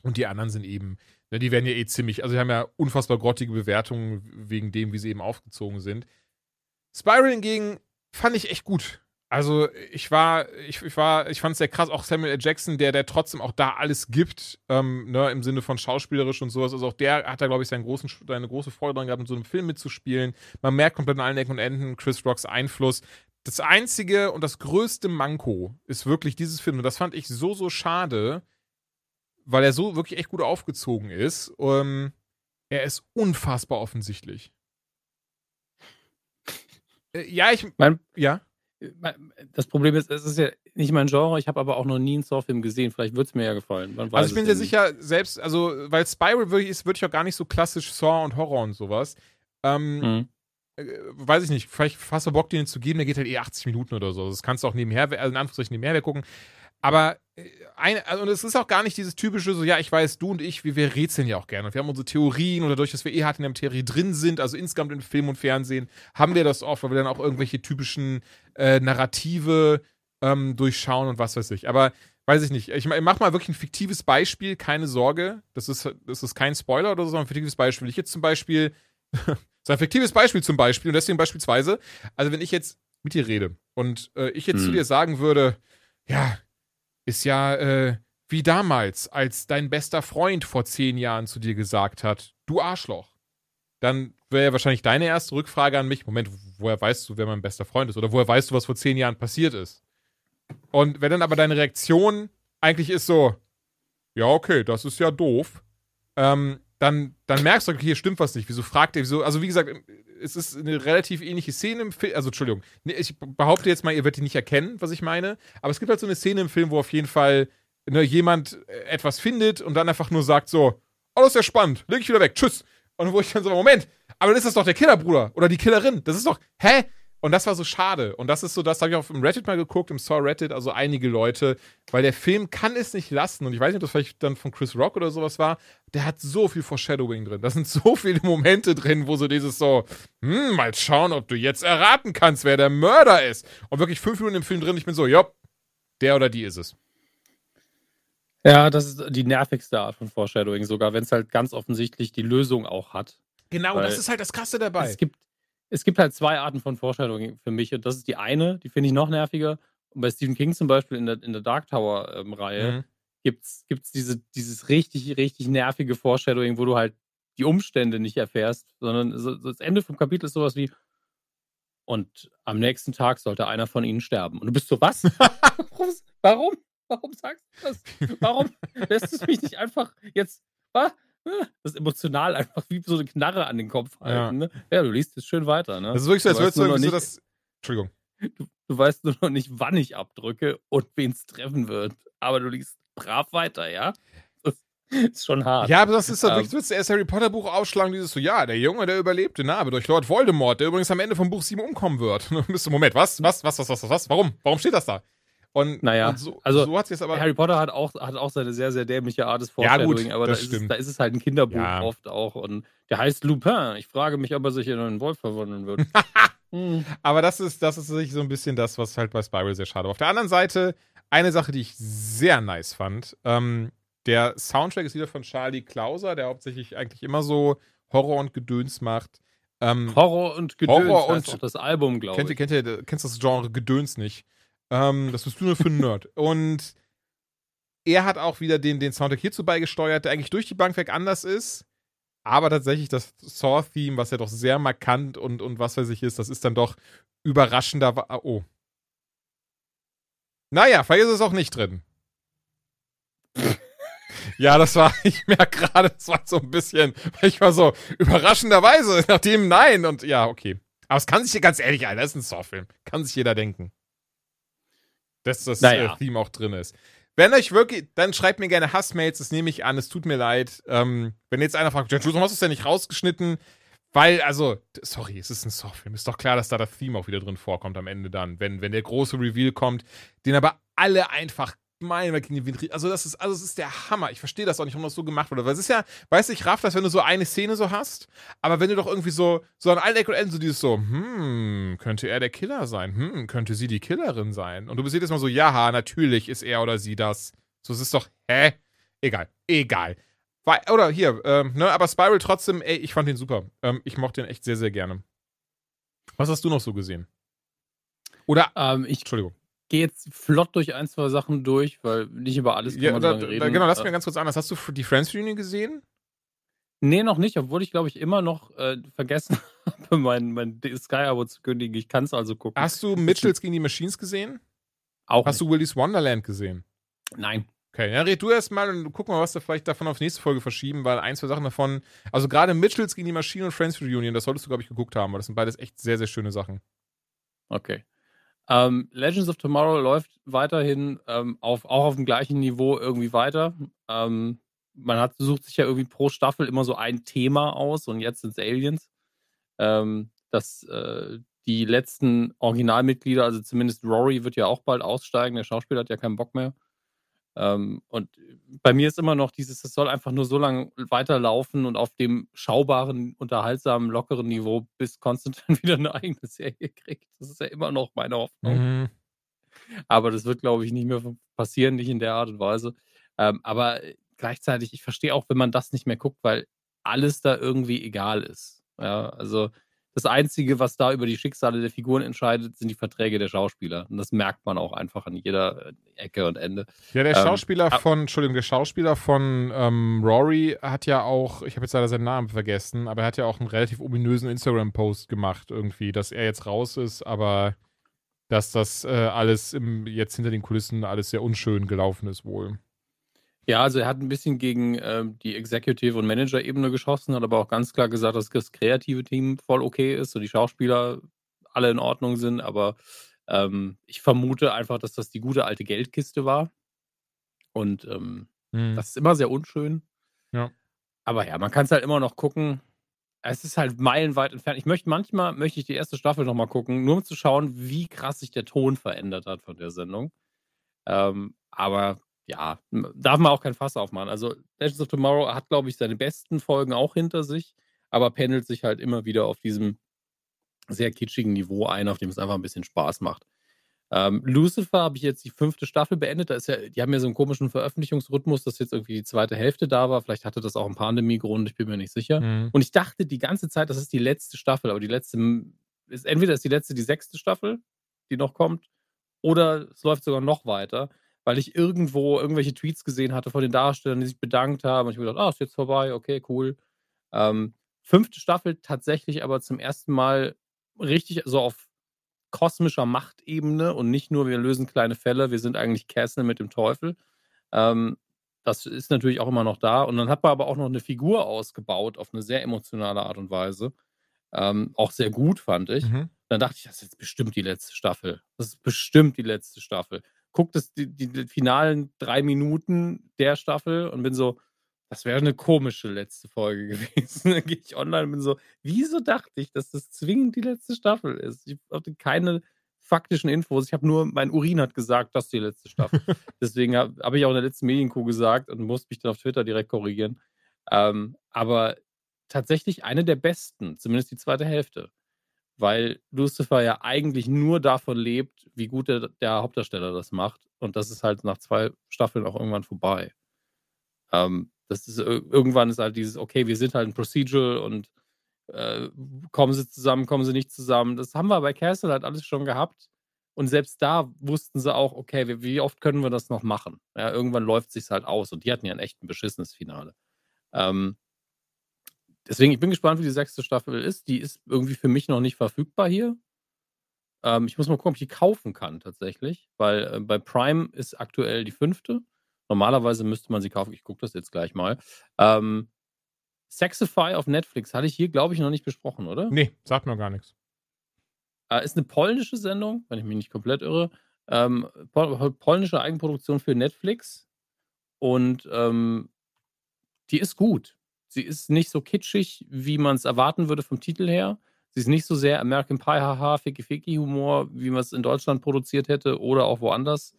Und die anderen sind eben, ne, die werden ja eh ziemlich, also die haben ja unfassbar grottige Bewertungen wegen dem, wie sie eben aufgezogen sind. Spiral hingegen fand ich echt gut. Also ich war, ich, ich war, ich fand es sehr krass, auch Samuel L. Jackson, der, der trotzdem auch da alles gibt, ähm, ne, im Sinne von schauspielerisch und sowas. Also auch der hat da, glaube ich, seinen großen, seine große Freude dran gehabt, in so einem Film mitzuspielen. Man merkt komplett an allen Ecken und Enden Chris Rocks Einfluss. Das einzige und das größte Manko ist wirklich dieses Film. Und das fand ich so, so schade, weil er so wirklich echt gut aufgezogen ist. Ähm, er ist unfassbar offensichtlich. Äh, ja, ich. Mein, ja. Das Problem ist, es ist ja nicht mein Genre, ich habe aber auch noch nie einen Saw-Film gesehen. Vielleicht wird es mir ja gefallen. also ich bin sehr sicher, selbst, also, weil Spiral wirklich ist, würde ich auch gar nicht so klassisch Saw und Horror und sowas. Ähm, mhm. äh, weiß ich nicht, vielleicht fast Bock, den zu geben, der geht halt eh 80 Minuten oder so. Das kannst du auch nebenher, also in Anführungszeichen nebenher gucken. Aber äh, ein, also, und es ist auch gar nicht dieses typische, so, ja, ich weiß, du und ich, wir, wir rätseln ja auch gerne. Und wir haben unsere Theorien und dadurch, dass wir eh hart in der Materie drin sind, also insgesamt in Film und Fernsehen, haben wir das oft, weil wir dann auch irgendwelche typischen äh, Narrative ähm, durchschauen und was weiß ich. Aber weiß ich nicht. Ich mach mal wirklich ein fiktives Beispiel, keine Sorge. Das ist, das ist kein Spoiler oder so, sondern ein fiktives Beispiel. Ich jetzt zum Beispiel, das ist ein fiktives Beispiel zum Beispiel und deswegen beispielsweise, also wenn ich jetzt mit dir rede und äh, ich jetzt hm. zu dir sagen würde, ja, ist ja äh, wie damals, als dein bester Freund vor zehn Jahren zu dir gesagt hat, du Arschloch. Dann wäre ja wahrscheinlich deine erste Rückfrage an mich, Moment, woher weißt du, wer mein bester Freund ist? Oder woher weißt du, was vor zehn Jahren passiert ist? Und wenn dann aber deine Reaktion eigentlich ist so, ja, okay, das ist ja doof, ähm, dann, dann merkst du, okay, hier stimmt was nicht. Wieso fragt er, wieso, also wie gesagt, es ist eine relativ ähnliche Szene im Film. Also, Entschuldigung, ich behaupte jetzt mal, ihr werdet die nicht erkennen, was ich meine. Aber es gibt halt so eine Szene im Film, wo auf jeden Fall ne, jemand äh, etwas findet und dann einfach nur sagt so: Oh, das ist ja spannend, leg ich wieder weg, tschüss. Und wo ich dann so, Moment, aber das ist doch der Killerbruder oder die Killerin. Das ist doch, hä? Und das war so schade. Und das ist so, das habe ich auf dem Reddit mal geguckt, im Saw Reddit, also einige Leute, weil der Film kann es nicht lassen. Und ich weiß nicht, ob das vielleicht dann von Chris Rock oder sowas war. Der hat so viel Foreshadowing drin. Da sind so viele Momente drin, wo so dieses so, hm, mal schauen, ob du jetzt erraten kannst, wer der Mörder ist. Und wirklich fünf Minuten im Film drin, ich bin so, jopp, der oder die ist es. Ja, das ist die nervigste Art von Foreshadowing, sogar wenn es halt ganz offensichtlich die Lösung auch hat. Genau, das ist halt das Krasse dabei. Es gibt, es gibt halt zwei Arten von Vorstellungen für mich. Und das ist die eine, die finde ich noch nerviger. Und bei Stephen King zum Beispiel in der, in der Dark Tower-Reihe ähm, mhm. gibt es diese, dieses richtig, richtig nervige Foreshadowing, wo du halt die Umstände nicht erfährst, sondern so, so das Ende vom Kapitel ist sowas wie und am nächsten Tag sollte einer von ihnen sterben. Und du bist so, was? Warum? Warum sagst du das? Warum lässt es mich nicht einfach jetzt, was? Das ist emotional einfach wie so eine Knarre an den Kopf halten. Ja, ne? ja du liest es schön weiter. Ne? Das ist wirklich so, als würdest du irgendwie so das. Entschuldigung. Du, du, weißt nur noch nicht, wann ich abdrücke und wen es treffen wird. Aber du liest brav weiter, ja? Das ist schon hart. Ja, aber das ist doch wirklich, du willst erst Harry Potter Buch aufschlagen, dieses so, ja, der Junge, der überlebte Narbe durch Lord Voldemort, der übrigens am Ende vom Buch 7 umkommen wird. Bist du, Moment, was, was, was, was, was, was, warum? Warum steht das da? Und, naja, und so, also so hat's jetzt aber Harry Potter hat auch, hat auch seine sehr, sehr dämliche Art des Foreshadowing, ja, aber da ist, es, da ist, es, halt ein Kinderbuch ja. oft auch. Und der heißt Lupin. Ich frage mich, ob er sich in einen Wolf verwandeln wird. hm. Aber das ist, das ist so ein bisschen das, was halt bei Spiral sehr schade war. Auf der anderen Seite, eine Sache, die ich sehr nice fand. Ähm, der Soundtrack ist wieder von Charlie Klauser, der hauptsächlich eigentlich immer so Horror und Gedöns macht. Ähm, Horror und Gedöns Horror und das Album, glaube ich. Kennt ihr, kennt ihr, kennst das Genre Gedöns nicht? Ähm, das bist du nur für einen Nerd. Und er hat auch wieder den, den Soundtrack hierzu beigesteuert, der eigentlich durch die Bank weg anders ist. Aber tatsächlich das Saw-Theme, was ja doch sehr markant und, und was weiß ich ist, das ist dann doch überraschender. Oh. Naja, vielleicht ist es auch nicht drin. ja, das war, ich merke gerade, das war so ein bisschen, ich war so, überraschenderweise, nachdem nein und ja, okay. Aber es kann sich hier ganz ehrlich, Alter, das ist ein Saw-Film. Kann sich jeder denken dass das naja. äh, Theme auch drin ist. Wenn euch wirklich, dann schreibt mir gerne Hassmails, das nehme ich an, es tut mir leid. Ähm, wenn jetzt einer fragt, Jules, warum hast du es denn nicht rausgeschnitten? Weil, also, sorry, es ist ein Softfilm. Ist doch klar, dass da das Theme auch wieder drin vorkommt am Ende dann, wenn, wenn der große Reveal kommt, den aber alle einfach meinen gegen den Wind. Also, das ist, also, es ist der Hammer. Ich verstehe das auch nicht, warum das so gemacht wurde. Weil es ist ja, weißt du, ich raff das, wenn du so eine Szene so hast, aber wenn du doch irgendwie so, so an allen Ecken und Enden so dieses so, hm, könnte er der Killer sein? Hm, könnte sie die Killerin sein? Und du bist jedes Mal so, ja, natürlich ist er oder sie das. So, es ist doch, hä? Egal, egal. Oder hier, ähm, ne, aber Spiral trotzdem, ey, ich fand den super. Ähm, ich mochte den echt sehr, sehr gerne. Was hast du noch so gesehen? Oder, ähm, ich, Entschuldigung. Gehe jetzt flott durch ein, zwei Sachen durch, weil nicht über alles kann ja, man da, reden. Da, genau, lass äh, mir ganz kurz anders. Hast du die Friends Reunion gesehen? Nee, noch nicht, obwohl ich, glaube ich, immer noch äh, vergessen habe, mein, mein Sky-Abo zu kündigen. Ich kann es also gucken. Hast du Mitchells gegen die Machines gesehen? Auch. Hast nicht. du Willy's Wonderland gesehen? Nein. Okay, ja, red du erst mal und guck mal, was wir vielleicht davon auf nächste Folge verschieben, weil ein, zwei Sachen davon, also gerade Mitchells gegen die Maschine und Friends Reunion, das solltest du, glaube ich, geguckt haben, weil das sind beides echt sehr, sehr schöne Sachen. Okay. Ähm, Legends of Tomorrow läuft weiterhin ähm, auf, auch auf dem gleichen Niveau irgendwie weiter. Ähm, man hat, sucht sich ja irgendwie pro Staffel immer so ein Thema aus und jetzt sind es Aliens. Ähm, das, äh, die letzten Originalmitglieder, also zumindest Rory wird ja auch bald aussteigen, der Schauspieler hat ja keinen Bock mehr. Ähm, und bei mir ist immer noch dieses, es soll einfach nur so lange weiterlaufen und auf dem schaubaren, unterhaltsamen, lockeren Niveau, bis Konstantin wieder eine eigene Serie kriegt. Das ist ja immer noch meine Hoffnung. Mhm. Aber das wird, glaube ich, nicht mehr passieren, nicht in der Art und Weise. Ähm, aber gleichzeitig, ich verstehe auch, wenn man das nicht mehr guckt, weil alles da irgendwie egal ist. Ja, also das Einzige, was da über die Schicksale der Figuren entscheidet, sind die Verträge der Schauspieler. Und das merkt man auch einfach an jeder äh, Ecke und Ende. Ja, der ähm, Schauspieler ähm, von, Entschuldigung, der Schauspieler von ähm, Rory hat ja auch, ich habe jetzt leider seinen Namen vergessen, aber er hat ja auch einen relativ ominösen Instagram-Post gemacht irgendwie, dass er jetzt raus ist, aber dass das äh, alles im, jetzt hinter den Kulissen alles sehr unschön gelaufen ist wohl. Ja, also er hat ein bisschen gegen ähm, die Executive- und Manager-Ebene geschossen, hat aber auch ganz klar gesagt, dass das kreative Team voll okay ist und die Schauspieler alle in Ordnung sind. Aber ähm, ich vermute einfach, dass das die gute alte Geldkiste war. Und ähm, hm. das ist immer sehr unschön. Ja. Aber ja, man kann es halt immer noch gucken. Es ist halt meilenweit entfernt. Ich möchte manchmal möchte ich die erste Staffel nochmal gucken, nur um zu schauen, wie krass sich der Ton verändert hat von der Sendung. Ähm, aber ja, darf man auch kein Fass aufmachen. Also Legends of Tomorrow hat, glaube ich, seine besten Folgen auch hinter sich, aber pendelt sich halt immer wieder auf diesem sehr kitschigen Niveau ein, auf dem es einfach ein bisschen Spaß macht. Ähm, Lucifer habe ich jetzt die fünfte Staffel beendet. Da ist ja, die haben ja so einen komischen Veröffentlichungsrhythmus, dass jetzt irgendwie die zweite Hälfte da war. Vielleicht hatte das auch einen Pandemiegrund, ich bin mir nicht sicher. Mhm. Und ich dachte die ganze Zeit, das ist die letzte Staffel, aber die letzte ist entweder ist die letzte die sechste Staffel, die noch kommt, oder es läuft sogar noch weiter weil ich irgendwo irgendwelche Tweets gesehen hatte von den Darstellern, die sich bedankt haben. Und ich habe gedacht, ah, ist jetzt vorbei, okay, cool. Ähm, fünfte Staffel tatsächlich aber zum ersten Mal richtig so auf kosmischer Machtebene und nicht nur, wir lösen kleine Fälle, wir sind eigentlich Castle mit dem Teufel. Ähm, das ist natürlich auch immer noch da. Und dann hat man aber auch noch eine Figur ausgebaut auf eine sehr emotionale Art und Weise. Ähm, auch sehr gut, fand ich. Mhm. Dann dachte ich, das ist jetzt bestimmt die letzte Staffel. Das ist bestimmt die letzte Staffel gucke die, die, die, finalen drei Minuten der Staffel und bin so, das wäre eine komische letzte Folge gewesen. Dann gehe ich online und bin so, wieso dachte ich, dass das zwingend die letzte Staffel ist? Ich hatte keine faktischen Infos. Ich habe nur, mein Urin hat gesagt, das ist die letzte Staffel. Deswegen habe hab ich auch in der letzten Medienkuh gesagt und musste mich dann auf Twitter direkt korrigieren. Ähm, aber tatsächlich eine der besten, zumindest die zweite Hälfte weil Lucifer ja eigentlich nur davon lebt, wie gut der, der, Hauptdarsteller das macht. Und das ist halt nach zwei Staffeln auch irgendwann vorbei. Ähm, das ist irgendwann ist halt dieses, okay, wir sind halt ein Procedural und äh, kommen sie zusammen, kommen sie nicht zusammen. Das haben wir bei Castle halt alles schon gehabt. Und selbst da wussten sie auch, okay, wie, wie oft können wir das noch machen? Ja, irgendwann läuft es sich halt aus. Und die hatten ja ein echt ein beschissenes Finale. Ähm, Deswegen, ich bin gespannt, wie die sechste Staffel ist. Die ist irgendwie für mich noch nicht verfügbar hier. Ähm, ich muss mal gucken, ob ich die kaufen kann tatsächlich, weil äh, bei Prime ist aktuell die fünfte. Normalerweise müsste man sie kaufen. Ich gucke das jetzt gleich mal. Ähm, Sexify auf Netflix hatte ich hier, glaube ich, noch nicht besprochen, oder? Nee, sagt mir gar nichts. Äh, ist eine polnische Sendung, wenn ich mich nicht komplett irre. Ähm, pol polnische Eigenproduktion für Netflix. Und ähm, die ist gut Sie ist nicht so kitschig, wie man es erwarten würde vom Titel her. Sie ist nicht so sehr American Pie, haha, Ficky-Ficky-Humor, wie man es in Deutschland produziert hätte oder auch woanders.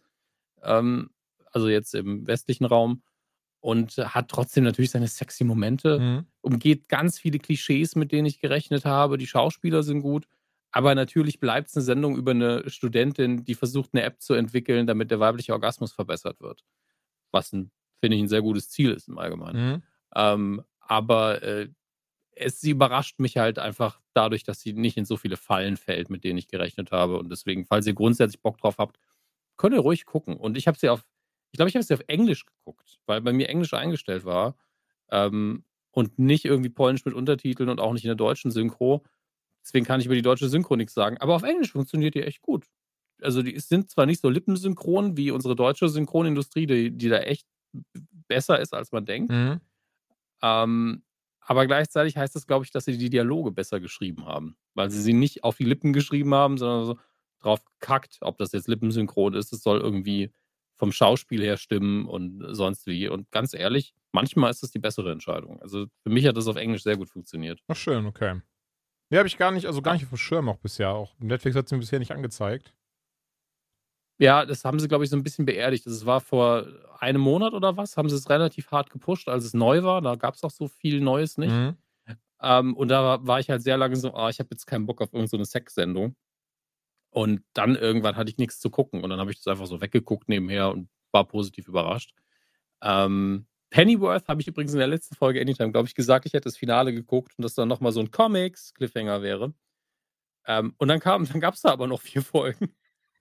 Ähm, also jetzt im westlichen Raum. Und hat trotzdem natürlich seine sexy Momente. Mhm. Umgeht ganz viele Klischees, mit denen ich gerechnet habe. Die Schauspieler sind gut. Aber natürlich bleibt es eine Sendung über eine Studentin, die versucht, eine App zu entwickeln, damit der weibliche Orgasmus verbessert wird. Was, finde ich, ein sehr gutes Ziel ist im Allgemeinen. Mhm. Ähm, aber äh, es, sie überrascht mich halt einfach dadurch, dass sie nicht in so viele Fallen fällt, mit denen ich gerechnet habe. Und deswegen, falls ihr grundsätzlich Bock drauf habt, könnt ihr ruhig gucken. Und ich habe sie auf, ich glaube, ich habe sie auf Englisch geguckt, weil bei mir Englisch eingestellt war. Ähm, und nicht irgendwie Polnisch mit Untertiteln und auch nicht in der deutschen Synchro. Deswegen kann ich über die deutsche Synchro nichts sagen. Aber auf Englisch funktioniert die echt gut. Also die sind zwar nicht so lippensynchron wie unsere deutsche Synchronindustrie, die, die da echt besser ist, als man denkt. Mhm. Ähm, aber gleichzeitig heißt das, glaube ich, dass sie die Dialoge besser geschrieben haben. Weil sie sie nicht auf die Lippen geschrieben haben, sondern so drauf gekackt, ob das jetzt lippensynchron ist. Es soll irgendwie vom Schauspiel her stimmen und sonst wie. Und ganz ehrlich, manchmal ist das die bessere Entscheidung. Also für mich hat das auf Englisch sehr gut funktioniert. Ach, schön, okay. Nee, habe ich gar nicht, also gar nicht auf dem Schirm auch bisher. Auch Netflix hat es mir bisher nicht angezeigt. Ja, das haben sie, glaube ich, so ein bisschen beerdigt. Das war vor einem Monat oder was, haben sie es relativ hart gepusht, als es neu war. Da gab es auch so viel Neues nicht. Mhm. Ähm, und da war, war ich halt sehr lange so, ah, ich habe jetzt keinen Bock auf irgendeine so Sex-Sendung. Und dann irgendwann hatte ich nichts zu gucken. Und dann habe ich das einfach so weggeguckt nebenher und war positiv überrascht. Ähm, Pennyworth habe ich übrigens in der letzten Folge Anytime, glaube ich, gesagt, ich hätte das Finale geguckt und das dann nochmal so ein Comics-Cliffhanger wäre. Ähm, und dann, kam, dann gab es da aber noch vier Folgen.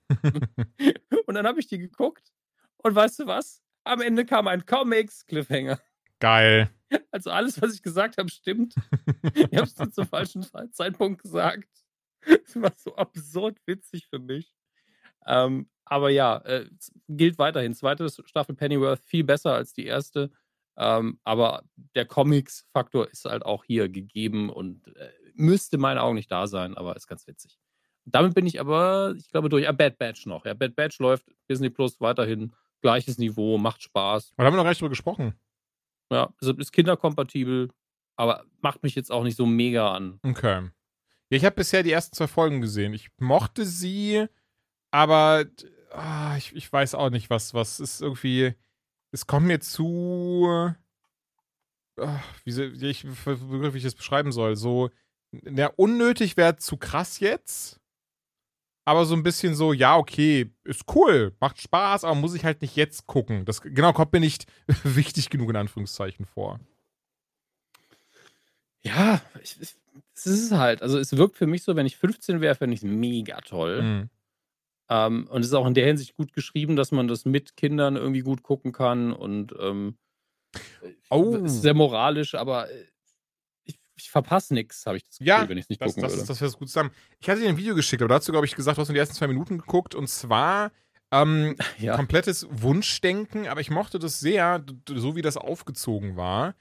und dann habe ich die geguckt. Und weißt du was? Am Ende kam ein Comics-Cliffhanger. Geil. Also alles, was ich gesagt habe, stimmt. ich habe es zum falschen Zeitpunkt gesagt. Das war so absurd witzig für mich. Ähm, aber ja, äh, gilt weiterhin. Zweite Staffel Pennyworth viel besser als die erste. Ähm, aber der Comics-Faktor ist halt auch hier gegeben und äh, müsste in meinen Augen nicht da sein, aber ist ganz witzig. Damit bin ich aber, ich glaube, durch. Ah, Bad Batch noch. Ja, Bad Batch läuft Disney Plus weiterhin. Gleiches Niveau, macht Spaß. Da haben wir noch gar nicht drüber gesprochen. Ja, also ist kinderkompatibel, aber macht mich jetzt auch nicht so mega an. Okay. Ja, ich habe bisher die ersten zwei Folgen gesehen. Ich mochte sie, aber ah, ich, ich weiß auch nicht, was, was ist irgendwie. Es kommt mir zu. Ah, wie, ich, wie ich das beschreiben soll. So, ja, unnötig wäre zu krass jetzt aber so ein bisschen so, ja, okay, ist cool, macht Spaß, aber muss ich halt nicht jetzt gucken. Das genau kommt mir nicht wichtig genug in Anführungszeichen vor. Ja, es ist halt, also es wirkt für mich so, wenn ich 15 wäre, fände ich es mega toll. Mhm. Ähm, und es ist auch in der Hinsicht gut geschrieben, dass man das mit Kindern irgendwie gut gucken kann und ähm, oh. ist sehr moralisch, aber äh, ich verpasse nichts, habe ich das Gefühl, ja, wenn ich es nicht das, gucken das, würde. Das, das wäre gut zusammen. Ich hatte dir ein Video geschickt, aber dazu, glaube ich, gesagt, du hast nur die ersten zwei Minuten geguckt und zwar ähm, ja. komplettes Wunschdenken, aber ich mochte das sehr, so wie das aufgezogen war.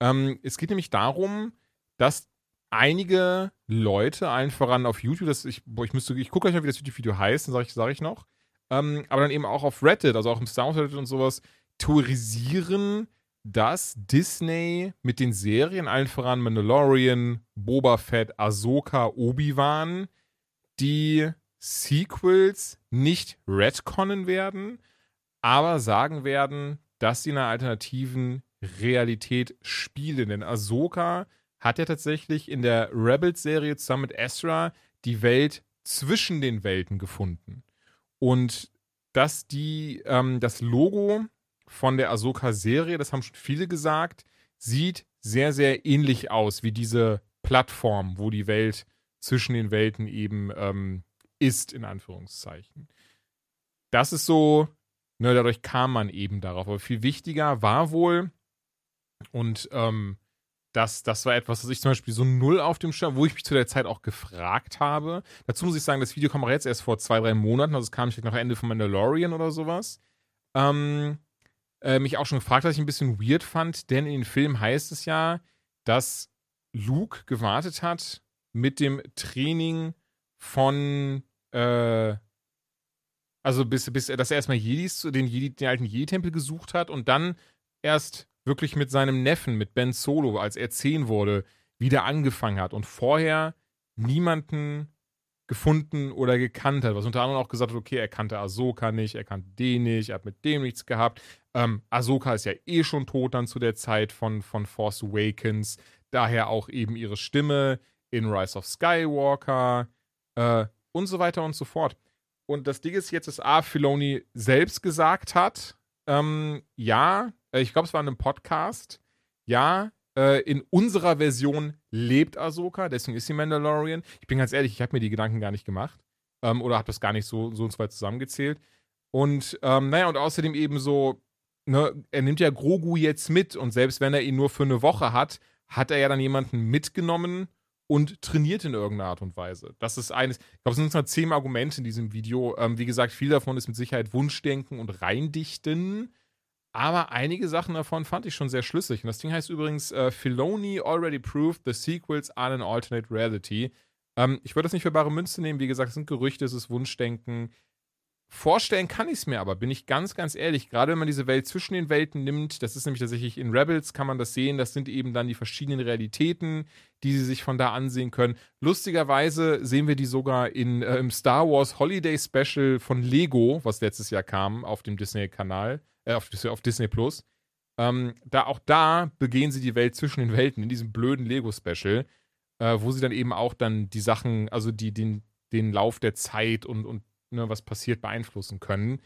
Ähm, es geht nämlich darum, dass einige Leute, allen voran auf YouTube, das ich, boah, ich müsste, ich gucke gleich mal, wie das YouTube-Video heißt, dann sage ich, sag ich noch, ähm, aber dann eben auch auf Reddit, also auch im Star Wars Reddit und sowas, theorisieren, dass Disney mit den Serien, allen voran Mandalorian, Boba Fett, Ahsoka, Obi-Wan, die Sequels nicht retconnen werden, aber sagen werden, dass sie in einer alternativen Realität spielen. Denn Ahsoka hat ja tatsächlich in der Rebels-Serie zusammen mit Ezra die Welt zwischen den Welten gefunden. Und dass die, ähm, das Logo von der Ahsoka-Serie, das haben schon viele gesagt, sieht sehr, sehr ähnlich aus wie diese Plattform, wo die Welt zwischen den Welten eben ähm, ist, in Anführungszeichen. Das ist so, ne, dadurch kam man eben darauf. Aber viel wichtiger war wohl, und ähm, das, das war etwas, was ich zum Beispiel so null auf dem Schirm, wo ich mich zu der Zeit auch gefragt habe. Dazu muss ich sagen, das Video kam auch jetzt erst vor zwei, drei Monaten, also es kam vielleicht noch Ende von Mandalorian oder sowas. Ähm, äh, mich auch schon gefragt, was ich ein bisschen weird fand, denn in den Film heißt es ja, dass Luke gewartet hat mit dem Training von, äh, also bis, bis dass er erstmal Jedis, den, Jedi, den alten Jedi-Tempel gesucht hat und dann erst wirklich mit seinem Neffen, mit Ben Solo, als er zehn wurde, wieder angefangen hat und vorher niemanden gefunden oder gekannt hat. Was unter anderem auch gesagt hat, okay, er kannte Ahsoka nicht, er kannte den nicht, er hat mit dem nichts gehabt. Ähm, Ahsoka ist ja eh schon tot dann zu der Zeit von, von Force Awakens. Daher auch eben ihre Stimme in Rise of Skywalker äh, und so weiter und so fort. Und das Ding ist jetzt, dass A. Filoni selbst gesagt hat, ähm, ja, äh, ich glaube, es war in einem Podcast, ja, äh, in unserer Version lebt Ahsoka, deswegen ist sie Mandalorian. Ich bin ganz ehrlich, ich habe mir die Gedanken gar nicht gemacht. Ähm, oder habe das gar nicht so, so und weit zusammengezählt. Und ähm, naja, und außerdem eben so, ne, er nimmt ja Grogu jetzt mit und selbst wenn er ihn nur für eine Woche hat, hat er ja dann jemanden mitgenommen und trainiert in irgendeiner Art und Weise. Das ist eines, ich glaube, es sind nur zehn Argumente in diesem Video. Ähm, wie gesagt, viel davon ist mit Sicherheit Wunschdenken und Reindichten. Aber einige Sachen davon fand ich schon sehr schlüssig. Und das Ding heißt übrigens äh, Filoni already proved the sequels are an alternate reality. Ähm, ich würde das nicht für bare Münze nehmen. Wie gesagt, es sind Gerüchte, es ist Wunschdenken. Vorstellen kann ich es mir aber, bin ich ganz, ganz ehrlich. Gerade wenn man diese Welt zwischen den Welten nimmt, das ist nämlich tatsächlich in Rebels, kann man das sehen. Das sind eben dann die verschiedenen Realitäten, die sie sich von da ansehen können. Lustigerweise sehen wir die sogar in, äh, im Star Wars Holiday Special von Lego, was letztes Jahr kam auf dem Disney-Kanal äh, auf, auf, Disney Plus. Ähm, da auch da begehen sie die Welt zwischen den Welten in diesem blöden Lego-Special, äh, wo sie dann eben auch dann die Sachen, also die, den, den Lauf der Zeit und, und ne, was passiert, beeinflussen können.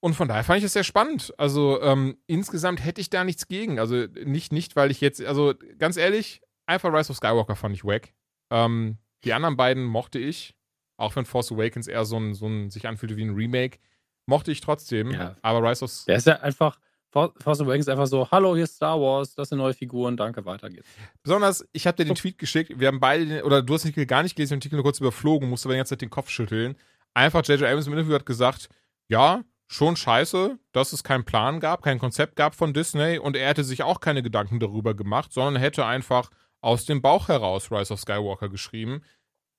Und von daher fand ich es sehr spannend. Also ähm, insgesamt hätte ich da nichts gegen. Also nicht, nicht, weil ich jetzt, also ganz ehrlich, einfach Rise of Skywalker fand ich wack. Ähm, die anderen beiden mochte ich, auch wenn Force Awakens eher so ein, so ein sich anfühlte wie ein Remake. Mochte ich trotzdem, ja. aber Rise of. Der ist ja einfach. Force Awakens ist einfach so: Hallo, hier ist Star Wars, das sind neue Figuren, danke, weiter geht's. Besonders, ich habe dir den Tweet geschickt, wir haben beide, oder du hast den gar nicht gelesen, den Artikel nur kurz überflogen, musst aber die ganze Zeit den Kopf schütteln. Einfach J.J. Abrams im Interview hat gesagt: Ja, schon scheiße, dass es keinen Plan gab, kein Konzept gab von Disney und er hätte sich auch keine Gedanken darüber gemacht, sondern hätte einfach aus dem Bauch heraus Rise of Skywalker geschrieben.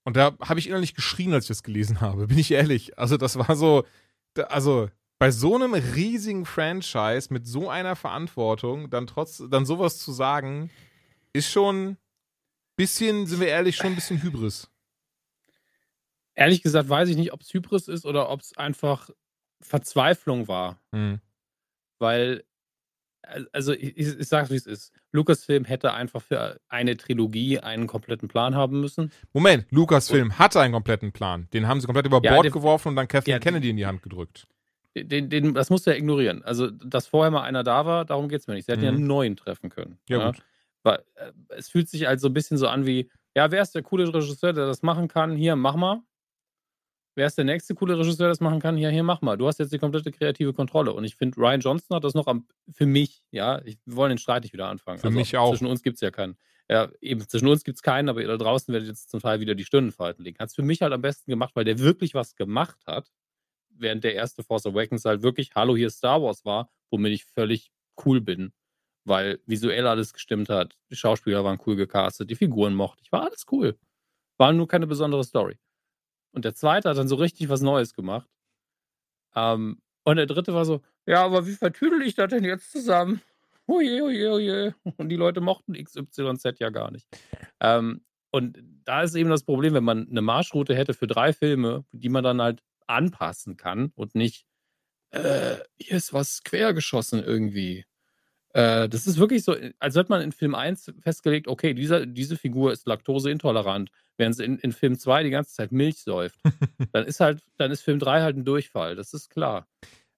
Und da habe ich innerlich geschrien, als ich das gelesen habe, bin ich ehrlich. Also, das war so, also bei so einem riesigen Franchise mit so einer Verantwortung dann trotz dann sowas zu sagen, ist schon bisschen, sind wir ehrlich, schon ein bisschen Hybris. Ehrlich gesagt weiß ich nicht, ob es Hybris ist oder ob es einfach Verzweiflung war. Hm. Weil, also ich, ich sage wie es ist. Lucasfilm hätte einfach für eine Trilogie einen kompletten Plan haben müssen. Moment, Lucasfilm und, hatte einen kompletten Plan. Den haben sie komplett über Bord ja, geworfen und dann Kathleen ja, Kennedy in die Hand gedrückt. Den, den, das musst du ja ignorieren. Also, dass vorher mal einer da war, darum geht es mir nicht. Sie hätten mhm. ja einen neuen treffen können. Ja, ja? gut. Weil, äh, es fühlt sich halt so ein bisschen so an wie, ja, wer ist der coole Regisseur, der das machen kann? Hier, mach mal. Wer ist der nächste coole Regisseur, der das machen kann? Ja, hier, mach mal. Du hast jetzt die komplette kreative Kontrolle. Und ich finde, Ryan Johnson hat das noch am, für mich, ja, ich, wir wollen den Streit nicht wieder anfangen. Für also, mich auch. Zwischen uns gibt es ja keinen. Ja, eben, zwischen uns gibt es keinen, aber ihr da draußen werdet jetzt zum Teil wieder die Stirn falten legen. Hat es für mich halt am besten gemacht, weil der wirklich was gemacht hat, während der erste Force Awakens halt wirklich Hallo, hier Star Wars war, womit ich völlig cool bin. Weil visuell alles gestimmt hat, die Schauspieler waren cool gecastet, die Figuren mochte ich, war alles cool. War nur keine besondere Story. Und der zweite hat dann so richtig was Neues gemacht. Ähm, und der dritte war so, ja, aber wie vertüdel ich das denn jetzt zusammen? Oje, oje, oje. Und die Leute mochten XYZ ja gar nicht. Ähm, und da ist eben das Problem, wenn man eine Marschroute hätte für drei Filme, die man dann halt anpassen kann und nicht, äh, hier ist was quergeschossen irgendwie. Äh, das ist wirklich so, als hätte man in Film 1 festgelegt, okay, dieser, diese Figur ist laktoseintolerant, während sie in, in Film 2 die ganze Zeit Milch säuft. dann ist halt, dann ist Film 3 halt ein Durchfall, das ist klar.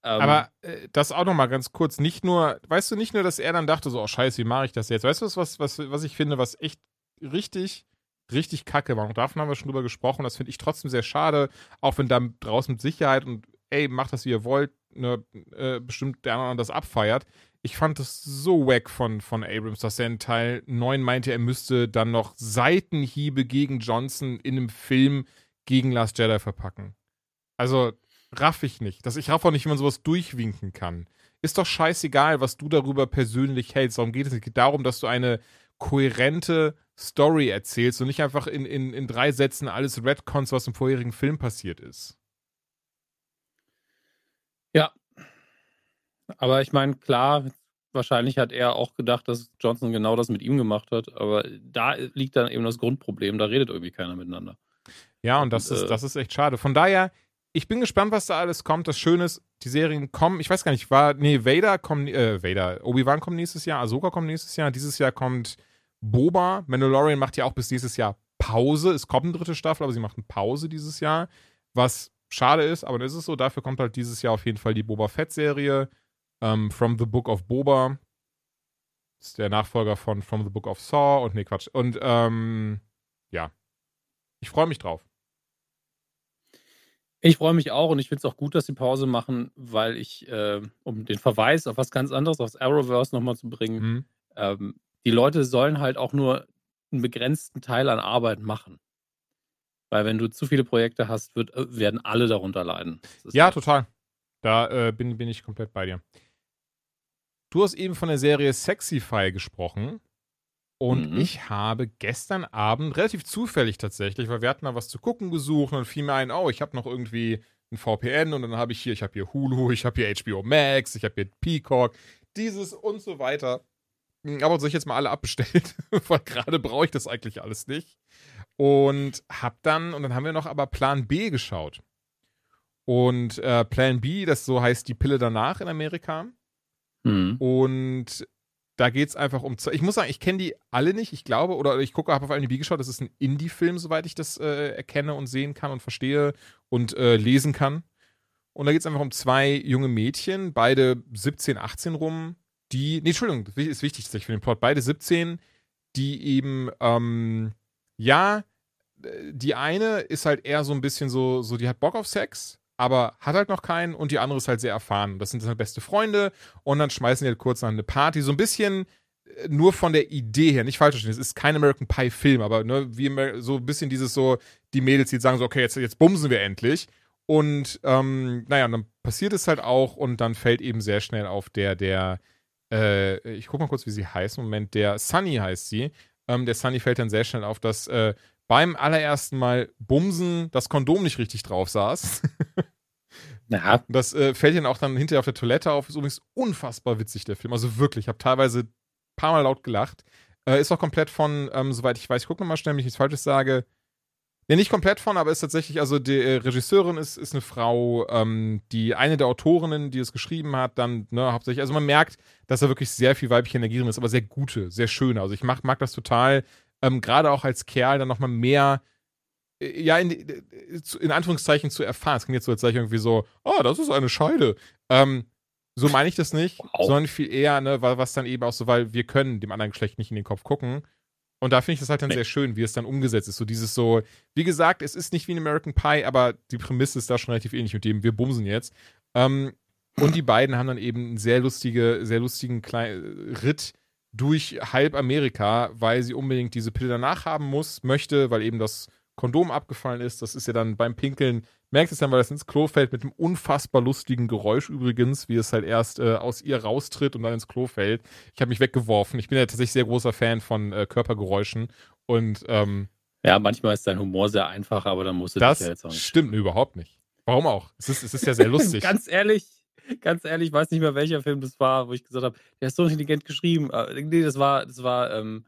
Ähm, Aber äh, das auch nochmal ganz kurz, nicht nur, weißt du, nicht nur, dass er dann dachte, so, oh scheiße, wie mache ich das jetzt? Weißt du, was, was, was ich finde, was echt richtig, richtig kacke war? Und davon haben wir schon drüber gesprochen, das finde ich trotzdem sehr schade, auch wenn da draußen mit Sicherheit und ey, macht das, wie ihr wollt, ne, äh, bestimmt der andere das abfeiert ich fand es so wack von, von Abrams, dass er in Teil 9 meinte, er müsste dann noch Seitenhiebe gegen Johnson in einem Film gegen Last Jedi verpacken. Also, raff ich nicht. Dass ich raff auch nicht, wie man sowas durchwinken kann. Ist doch scheißegal, was du darüber persönlich hältst. Darum geht es. Geht darum, dass du eine kohärente Story erzählst und nicht einfach in, in, in drei Sätzen alles Redcons, was im vorherigen Film passiert ist. Ja, aber ich meine, klar, wahrscheinlich hat er auch gedacht, dass Johnson genau das mit ihm gemacht hat. Aber da liegt dann eben das Grundproblem. Da redet irgendwie keiner miteinander. Ja, und das, und, ist, äh, das ist echt schade. Von daher, ich bin gespannt, was da alles kommt. Das Schöne ist, die Serien kommen, ich weiß gar nicht, war, nee, Vader kommt, äh, Vader, Obi-Wan kommt nächstes Jahr, Ahsoka kommt nächstes Jahr, dieses Jahr kommt Boba. Mandalorian macht ja auch bis nächstes Jahr Pause. Es kommt eine dritte Staffel, aber sie macht eine Pause dieses Jahr. Was schade ist, aber das ist es so. Dafür kommt halt dieses Jahr auf jeden Fall die Boba Fett-Serie. Ähm, From the Book of Boba. Ist der Nachfolger von From the Book of Saw und nee, Quatsch. Und ähm, ja. Ich freue mich drauf. Ich freue mich auch und ich finde es auch gut, dass sie Pause machen, weil ich, äh, um den Verweis auf was ganz anderes, aufs Arrowverse nochmal zu bringen, mhm. ähm, die Leute sollen halt auch nur einen begrenzten Teil an Arbeit machen. Weil wenn du zu viele Projekte hast, wird, äh, werden alle darunter leiden. Ja, halt total. Da äh, bin, bin ich komplett bei dir. Du hast eben von der Serie Sexify gesprochen. Und mhm. ich habe gestern Abend, relativ zufällig tatsächlich, weil wir hatten da was zu gucken gesucht und fiel mir ein, oh, ich habe noch irgendwie ein VPN und dann habe ich hier, ich habe hier Hulu, ich habe hier HBO Max, ich habe hier Peacock, dieses und so weiter. Hm, aber soll ich jetzt mal alle abbestellt, weil gerade brauche ich das eigentlich alles nicht. Und hab dann, und dann haben wir noch aber Plan B geschaut. Und äh, Plan B, das so heißt die Pille danach in Amerika. Mhm. Und da geht es einfach um. Ich muss sagen, ich kenne die alle nicht. Ich glaube, oder ich gucke, habe auf IMDb geschaut, das ist ein Indie-Film, soweit ich das äh, erkenne und sehen kann und verstehe und äh, lesen kann. Und da geht es einfach um zwei junge Mädchen, beide 17, 18 rum, die. Nee, Entschuldigung, das ist wichtig für den Plot. Beide 17, die eben, ähm, ja, die eine ist halt eher so ein bisschen so, so, die hat Bock auf Sex, aber hat halt noch keinen und die andere ist halt sehr erfahren. Das sind halt beste Freunde und dann schmeißen die halt kurz nach eine Party. So ein bisschen äh, nur von der Idee her, nicht falsch verstehen, es ist kein American Pie Film, aber ne, wie so ein bisschen dieses so, die Mädels, die sagen so, okay, jetzt, jetzt bumsen wir endlich. Und ähm, naja, und dann passiert es halt auch und dann fällt eben sehr schnell auf der, der, äh, ich guck mal kurz, wie sie heißt, Moment, der Sunny heißt sie. Ähm, der Sunny fällt dann sehr schnell auf, dass äh, beim allerersten Mal Bumsen das Kondom nicht richtig drauf saß. Ja. Das äh, fällt ihnen auch dann hinterher auf der Toilette auf. Ist übrigens unfassbar witzig, der Film. Also wirklich, ich habe teilweise ein paar Mal laut gelacht. Äh, ist auch komplett von, ähm, soweit ich weiß, ich gucke nochmal schnell, wenn ich nichts Falsches sage. Ja, nicht komplett von, aber ist tatsächlich, also die äh, Regisseurin ist, ist eine Frau, ähm, die eine der Autorinnen, die es geschrieben hat, dann, ne, hauptsächlich, also man merkt, dass da wirklich sehr viel weibliche Energie drin ist, aber sehr gute, sehr schöne. Also ich mag, mag das total, ähm, gerade auch als Kerl dann nochmal mehr äh, ja, in, äh, in, Anführungszeichen zu erfahren. Es klingt jetzt so, als sei ich irgendwie so, oh, das ist eine Scheide. Ähm, so meine ich das nicht, wow. sondern viel eher, ne, was dann eben auch so, weil wir können dem anderen Geschlecht nicht in den Kopf gucken. Und da finde ich das halt dann nee. sehr schön, wie es dann umgesetzt ist. So dieses so, wie gesagt, es ist nicht wie ein American Pie, aber die Prämisse ist da schon relativ ähnlich mit dem, wir bumsen jetzt. Ähm, und die beiden haben dann eben einen sehr lustige, sehr lustigen kleinen Ritt durch halb Amerika, weil sie unbedingt diese Pille danach haben muss, möchte, weil eben das Kondom abgefallen ist. Das ist ja dann beim Pinkeln, merkt es dann, weil es ins Klo fällt, mit einem unfassbar lustigen Geräusch übrigens, wie es halt erst äh, aus ihr raustritt und dann ins Klo fällt. Ich habe mich weggeworfen. Ich bin ja tatsächlich sehr großer Fan von äh, Körpergeräuschen und ähm, ja, manchmal ist dein Humor sehr einfach, aber dann musst du das ja jetzt auch nicht. stimmt überhaupt nicht. Warum auch? Es ist, es ist ja sehr lustig. ganz ehrlich, ganz ehrlich, ich weiß nicht mehr, welcher Film das war, wo ich gesagt habe, der ist so intelligent geschrieben. Äh, nee, das war, das war ähm,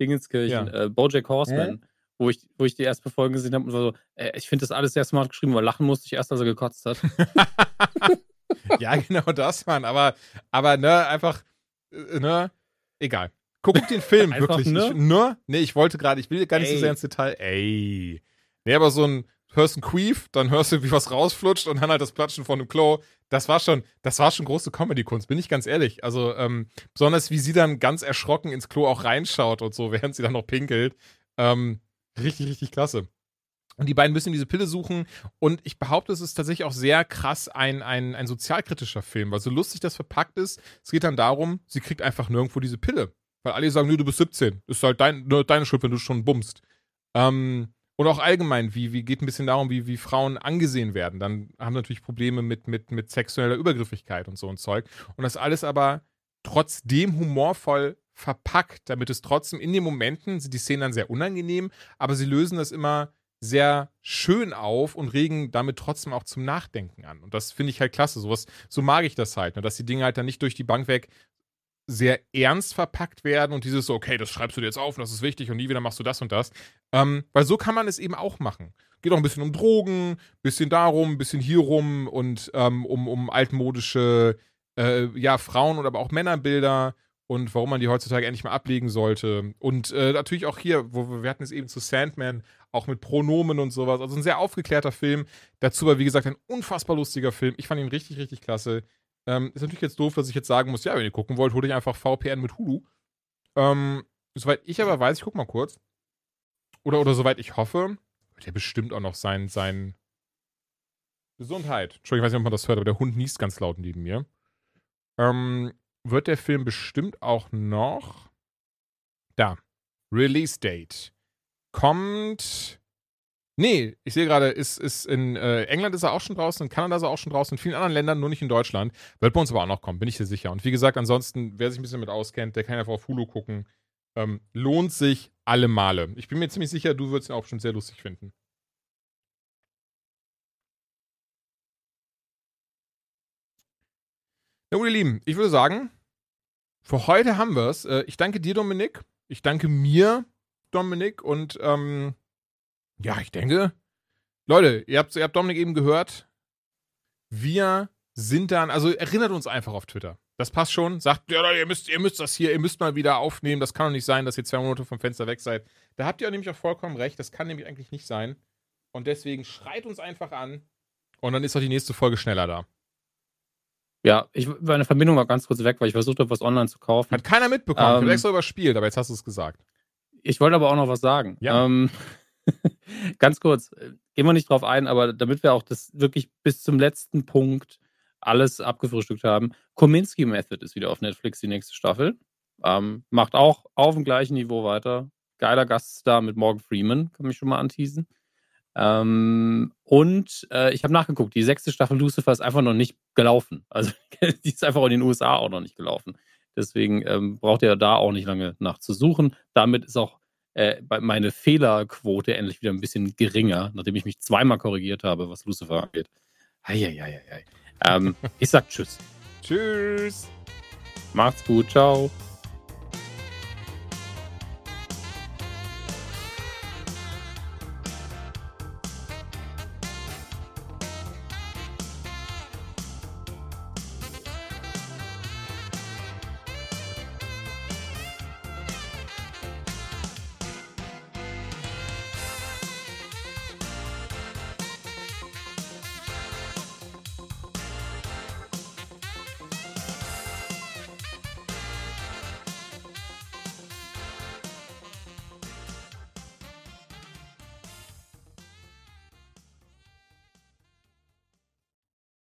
Dingenskirchen, ja. äh, Bojack Horseman. Wo ich, wo ich die erste Folge gesehen habe und so, äh, ich finde das alles sehr smart geschrieben, weil lachen musste ich erst, als er gekotzt hat. ja, genau das, Mann. Aber, aber ne, einfach, äh, ne, egal. Guck den Film wirklich. Ne? Ich, ne? Nee, ich wollte gerade, ich will gar nicht Ey. so sehr ins Detail. Ey. Nee, aber so ein, hörst ein Queef, dann hörst du, wie was rausflutscht und dann halt das Platschen von dem Klo. Das war schon, das war schon große Comedy-Kunst, bin ich ganz ehrlich. Also, ähm, besonders wie sie dann ganz erschrocken ins Klo auch reinschaut und so, während sie dann noch pinkelt. Ähm, Richtig, richtig klasse. Und die beiden müssen diese Pille suchen. Und ich behaupte, es ist tatsächlich auch sehr krass ein, ein, ein sozialkritischer Film, weil so lustig das verpackt ist. Es geht dann darum, sie kriegt einfach nirgendwo diese Pille. Weil alle sagen, nö, du bist 17. Das ist halt dein, deine Schuld, wenn du schon bummst. Ähm, und auch allgemein, wie, wie geht ein bisschen darum, wie, wie Frauen angesehen werden. Dann haben natürlich Probleme mit, mit, mit sexueller Übergriffigkeit und so ein Zeug. Und das alles aber trotzdem humorvoll verpackt, damit es trotzdem in den Momenten sind die Szenen dann sehr unangenehm, aber sie lösen das immer sehr schön auf und regen damit trotzdem auch zum Nachdenken an. Und das finde ich halt klasse. Sowas, so mag ich das halt, ne? dass die Dinge halt dann nicht durch die Bank weg sehr ernst verpackt werden und dieses so, okay, das schreibst du dir jetzt auf und das ist wichtig und nie wieder machst du das und das. Ähm, weil so kann man es eben auch machen. Geht auch ein bisschen um Drogen, bisschen darum, bisschen hierum und ähm, um, um altmodische äh, ja, Frauen- oder aber auch Männerbilder und warum man die heutzutage endlich mal ablegen sollte. Und äh, natürlich auch hier, wo wir, wir hatten es eben zu Sandman, auch mit Pronomen und sowas. Also ein sehr aufgeklärter Film. Dazu war, wie gesagt, ein unfassbar lustiger Film. Ich fand ihn richtig, richtig klasse. Ähm, ist natürlich jetzt doof, dass ich jetzt sagen muss, ja, wenn ihr gucken wollt, holt euch einfach VPN mit Hulu. Ähm, soweit ich aber weiß, ich guck mal kurz. Oder, oder soweit ich hoffe, wird ja bestimmt auch noch sein, sein Gesundheit. Entschuldigung, ich weiß nicht, ob man das hört, aber der Hund niest ganz laut neben mir. Ähm, wird der Film bestimmt auch noch. Da. Release Date. Kommt. Nee, ich sehe gerade, ist, ist in äh, England ist er auch schon draußen, in Kanada ist er auch schon draußen, in vielen anderen Ländern, nur nicht in Deutschland. Wird bei uns aber auch noch kommen, bin ich dir sicher. Und wie gesagt, ansonsten, wer sich ein bisschen mit auskennt, der kann einfach auf Hulu gucken. Ähm, lohnt sich alle Male. Ich bin mir ziemlich sicher, du würdest ihn auch schon sehr lustig finden. Na gut, ihr Lieben, ich würde sagen, für heute haben wir es. Äh, ich danke dir, Dominik. Ich danke mir, Dominik. Und ähm, ja, ich denke, Leute, ihr habt, ihr habt Dominik eben gehört. Wir sind dann, also erinnert uns einfach auf Twitter. Das passt schon. Sagt, ja, ihr müsst, ihr müsst das hier, ihr müsst mal wieder aufnehmen. Das kann doch nicht sein, dass ihr zwei Monate vom Fenster weg seid. Da habt ihr nämlich auch vollkommen recht. Das kann nämlich eigentlich nicht sein. Und deswegen schreit uns einfach an. Und dann ist auch die nächste Folge schneller da. Ja, ich, meine Verbindung war ganz kurz weg, weil ich versucht habe, was online zu kaufen. Hat keiner mitbekommen. Ähm, ich habe extra überspielt, aber jetzt hast du es gesagt. Ich wollte aber auch noch was sagen. Ja. Ähm, ganz kurz, gehen wir nicht drauf ein, aber damit wir auch das wirklich bis zum letzten Punkt alles abgefrühstückt haben. Kominsky Method ist wieder auf Netflix die nächste Staffel. Ähm, macht auch auf dem gleichen Niveau weiter. Geiler Gaststar mit Morgan Freeman, kann mich schon mal anteasen. Ähm, und äh, ich habe nachgeguckt, die sechste Staffel Lucifer ist einfach noch nicht gelaufen. Also die ist einfach in den USA auch noch nicht gelaufen. Deswegen ähm, braucht ihr da auch nicht lange nachzusuchen. Damit ist auch äh, meine Fehlerquote endlich wieder ein bisschen geringer, nachdem ich mich zweimal korrigiert habe, was Lucifer angeht. Eieieiei. Ähm, ich sag Tschüss. tschüss. Macht's gut. Ciao.